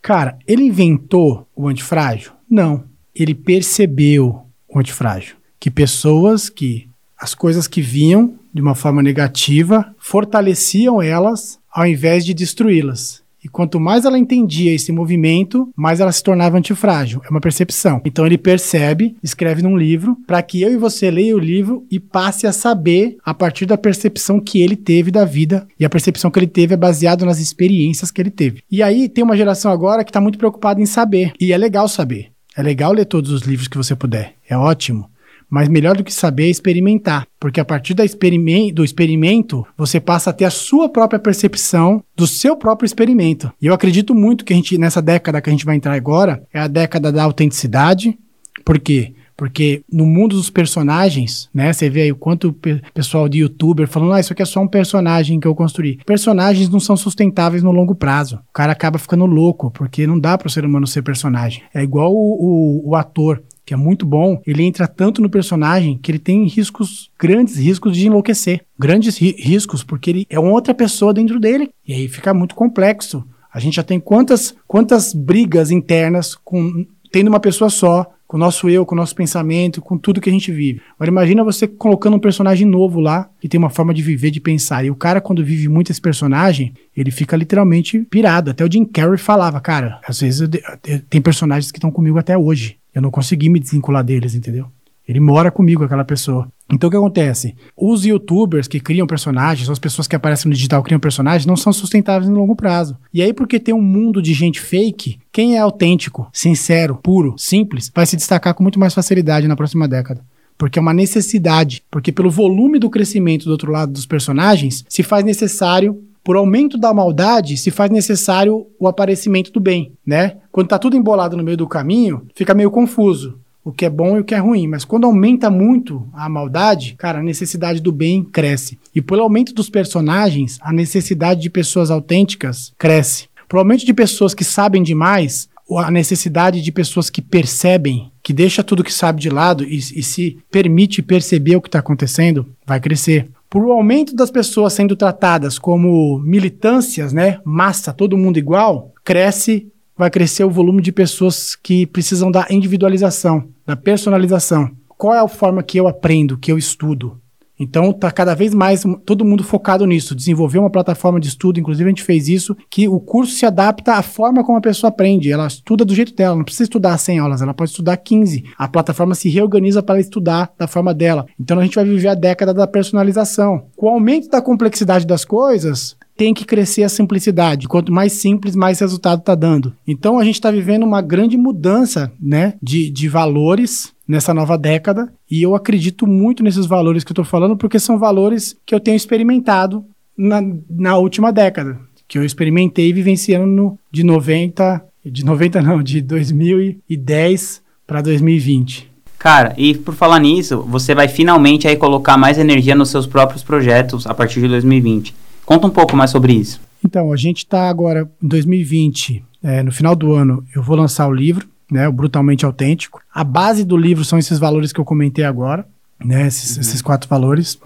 Cara, ele inventou o antifrágil? Não. Ele percebeu o antifrágil. Que pessoas que as coisas que vinham de uma forma negativa fortaleciam elas ao invés de destruí-las. E quanto mais ela entendia esse movimento, mais ela se tornava antifrágil. É uma percepção. Então ele percebe, escreve num livro, para que eu e você leia o livro e passe a saber a partir da percepção que ele teve da vida. E a percepção que ele teve é baseada nas experiências que ele teve. E aí tem uma geração agora que está muito preocupada em saber. E é legal saber. É legal ler todos os livros que você puder. É ótimo. Mas melhor do que saber é experimentar, porque a partir do experimento você passa a ter a sua própria percepção do seu próprio experimento. E eu acredito muito que a gente, nessa década que a gente vai entrar agora, é a década da autenticidade. Por quê? Porque no mundo dos personagens, né? Você vê aí o quanto o pessoal de youtuber falando, ah, isso aqui é só um personagem que eu construí. Personagens não são sustentáveis no longo prazo. O cara acaba ficando louco, porque não dá para o ser humano ser personagem. É igual o, o, o ator que é muito bom, ele entra tanto no personagem que ele tem riscos, grandes riscos de enlouquecer. Grandes ri riscos, porque ele é outra pessoa dentro dele. E aí fica muito complexo. A gente já tem quantas, quantas brigas internas com tendo uma pessoa só, com o nosso eu, com o nosso pensamento, com tudo que a gente vive. Agora imagina você colocando um personagem novo lá, que tem uma forma de viver, de pensar. E o cara, quando vive muito esse personagem, ele fica literalmente pirado. Até o Jim Carrey falava, cara, às vezes eu, eu, tem personagens que estão comigo até hoje. Eu não consegui me desvincular deles, entendeu? Ele mora comigo, aquela pessoa. Então o que acontece? Os youtubers que criam personagens, as pessoas que aparecem no digital criam personagens, não são sustentáveis no longo prazo. E aí, porque tem um mundo de gente fake, quem é autêntico, sincero, puro, simples, vai se destacar com muito mais facilidade na próxima década. Porque é uma necessidade. Porque pelo volume do crescimento do outro lado dos personagens, se faz necessário por aumento da maldade, se faz necessário o aparecimento do bem, né? Quando tá tudo embolado no meio do caminho, fica meio confuso o que é bom e o que é ruim. Mas quando aumenta muito a maldade, cara, a necessidade do bem cresce. E pelo aumento dos personagens, a necessidade de pessoas autênticas cresce. Por aumento de pessoas que sabem demais, a necessidade de pessoas que percebem, que deixa tudo que sabe de lado e, e se permite perceber o que está acontecendo, vai crescer. Por o aumento das pessoas sendo tratadas como militâncias, né, massa, todo mundo igual, cresce, vai crescer o volume de pessoas que precisam da individualização, da personalização. Qual é a forma que eu aprendo, que eu estudo? Então está cada vez mais todo mundo focado nisso, desenvolver uma plataforma de estudo, inclusive a gente fez isso, que o curso se adapta à forma como a pessoa aprende, ela estuda do jeito dela, não precisa estudar 100 aulas, ela pode estudar 15. A plataforma se reorganiza para estudar da forma dela. Então a gente vai viver a década da personalização. Com o aumento da complexidade das coisas, tem que crescer a simplicidade. Quanto mais simples, mais resultado está dando. Então a gente está vivendo uma grande mudança né, de, de valores nessa nova década. E eu acredito muito nesses valores que eu estou falando, porque são valores que eu tenho experimentado na, na última década. Que eu experimentei vivenciando no, de 90, de 90 não, de 2010 para 2020. Cara, e por falar nisso, você vai finalmente aí colocar mais energia nos seus próprios projetos a partir de 2020. Conta um pouco mais sobre isso. Então, a gente está agora em 2020, é, no final do ano, eu vou lançar o livro, né, o Brutalmente Autêntico. A base do livro são esses valores que eu comentei agora, né, esses, uhum. esses quatro valores.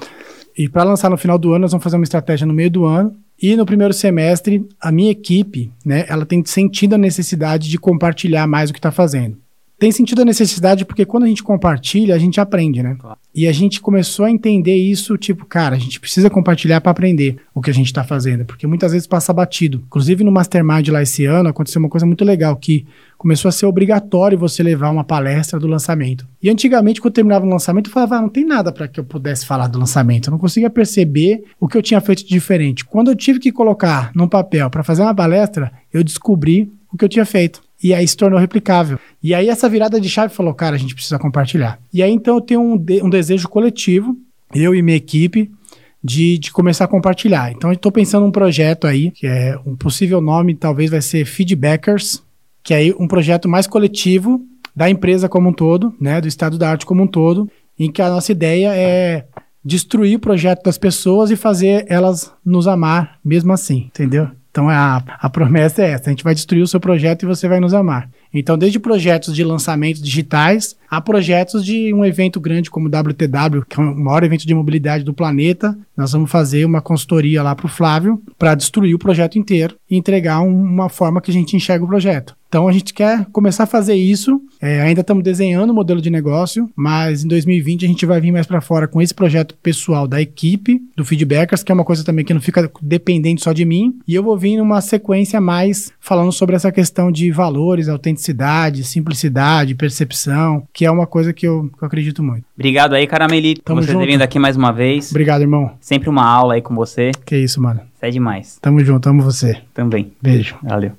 E para lançar no final do ano, nós vamos fazer uma estratégia no meio do ano. E no primeiro semestre, a minha equipe, né, ela tem sentido a necessidade de compartilhar mais o que está fazendo tem sentido a necessidade porque quando a gente compartilha, a gente aprende, né? Claro. E a gente começou a entender isso, tipo, cara, a gente precisa compartilhar para aprender o que a gente está fazendo, porque muitas vezes passa batido. Inclusive no Mastermind lá esse ano aconteceu uma coisa muito legal que começou a ser obrigatório você levar uma palestra do lançamento. E antigamente, quando eu terminava o lançamento, eu falava, ah, não tem nada para que eu pudesse falar do lançamento. Eu não conseguia perceber o que eu tinha feito de diferente. Quando eu tive que colocar num papel para fazer uma palestra, eu descobri o que eu tinha feito. E aí se tornou replicável. E aí essa virada de chave falou, cara, a gente precisa compartilhar. E aí então eu tenho um, de, um desejo coletivo, eu e minha equipe, de, de começar a compartilhar. Então eu estou pensando num projeto aí, que é um possível nome, talvez vai ser Feedbackers, que é aí um projeto mais coletivo da empresa como um todo, né, do estado da arte como um todo, em que a nossa ideia é destruir o projeto das pessoas e fazer elas nos amar mesmo assim, entendeu? Então a, a promessa é essa: a gente vai destruir o seu projeto e você vai nos amar. Então, desde projetos de lançamentos digitais a projetos de um evento grande como o WTW, que é o maior evento de mobilidade do planeta, nós vamos fazer uma consultoria lá para o Flávio para destruir o projeto inteiro e entregar um, uma forma que a gente enxerga o projeto. Então a gente quer começar a fazer isso. É, ainda estamos desenhando o modelo de negócio, mas em 2020 a gente vai vir mais para fora com esse projeto pessoal da equipe do Feedbackers, que é uma coisa também que não fica dependente só de mim. E eu vou vir numa sequência mais falando sobre essa questão de valores, autenticidade, simplicidade, percepção, que é uma coisa que eu, que eu acredito muito. Obrigado aí, Caramelito, por você ter vindo aqui mais uma vez. Obrigado, irmão. Sempre uma aula aí com você. Que isso, mano. Você é demais. Tamo junto, amo você. Também. Beijo. Valeu.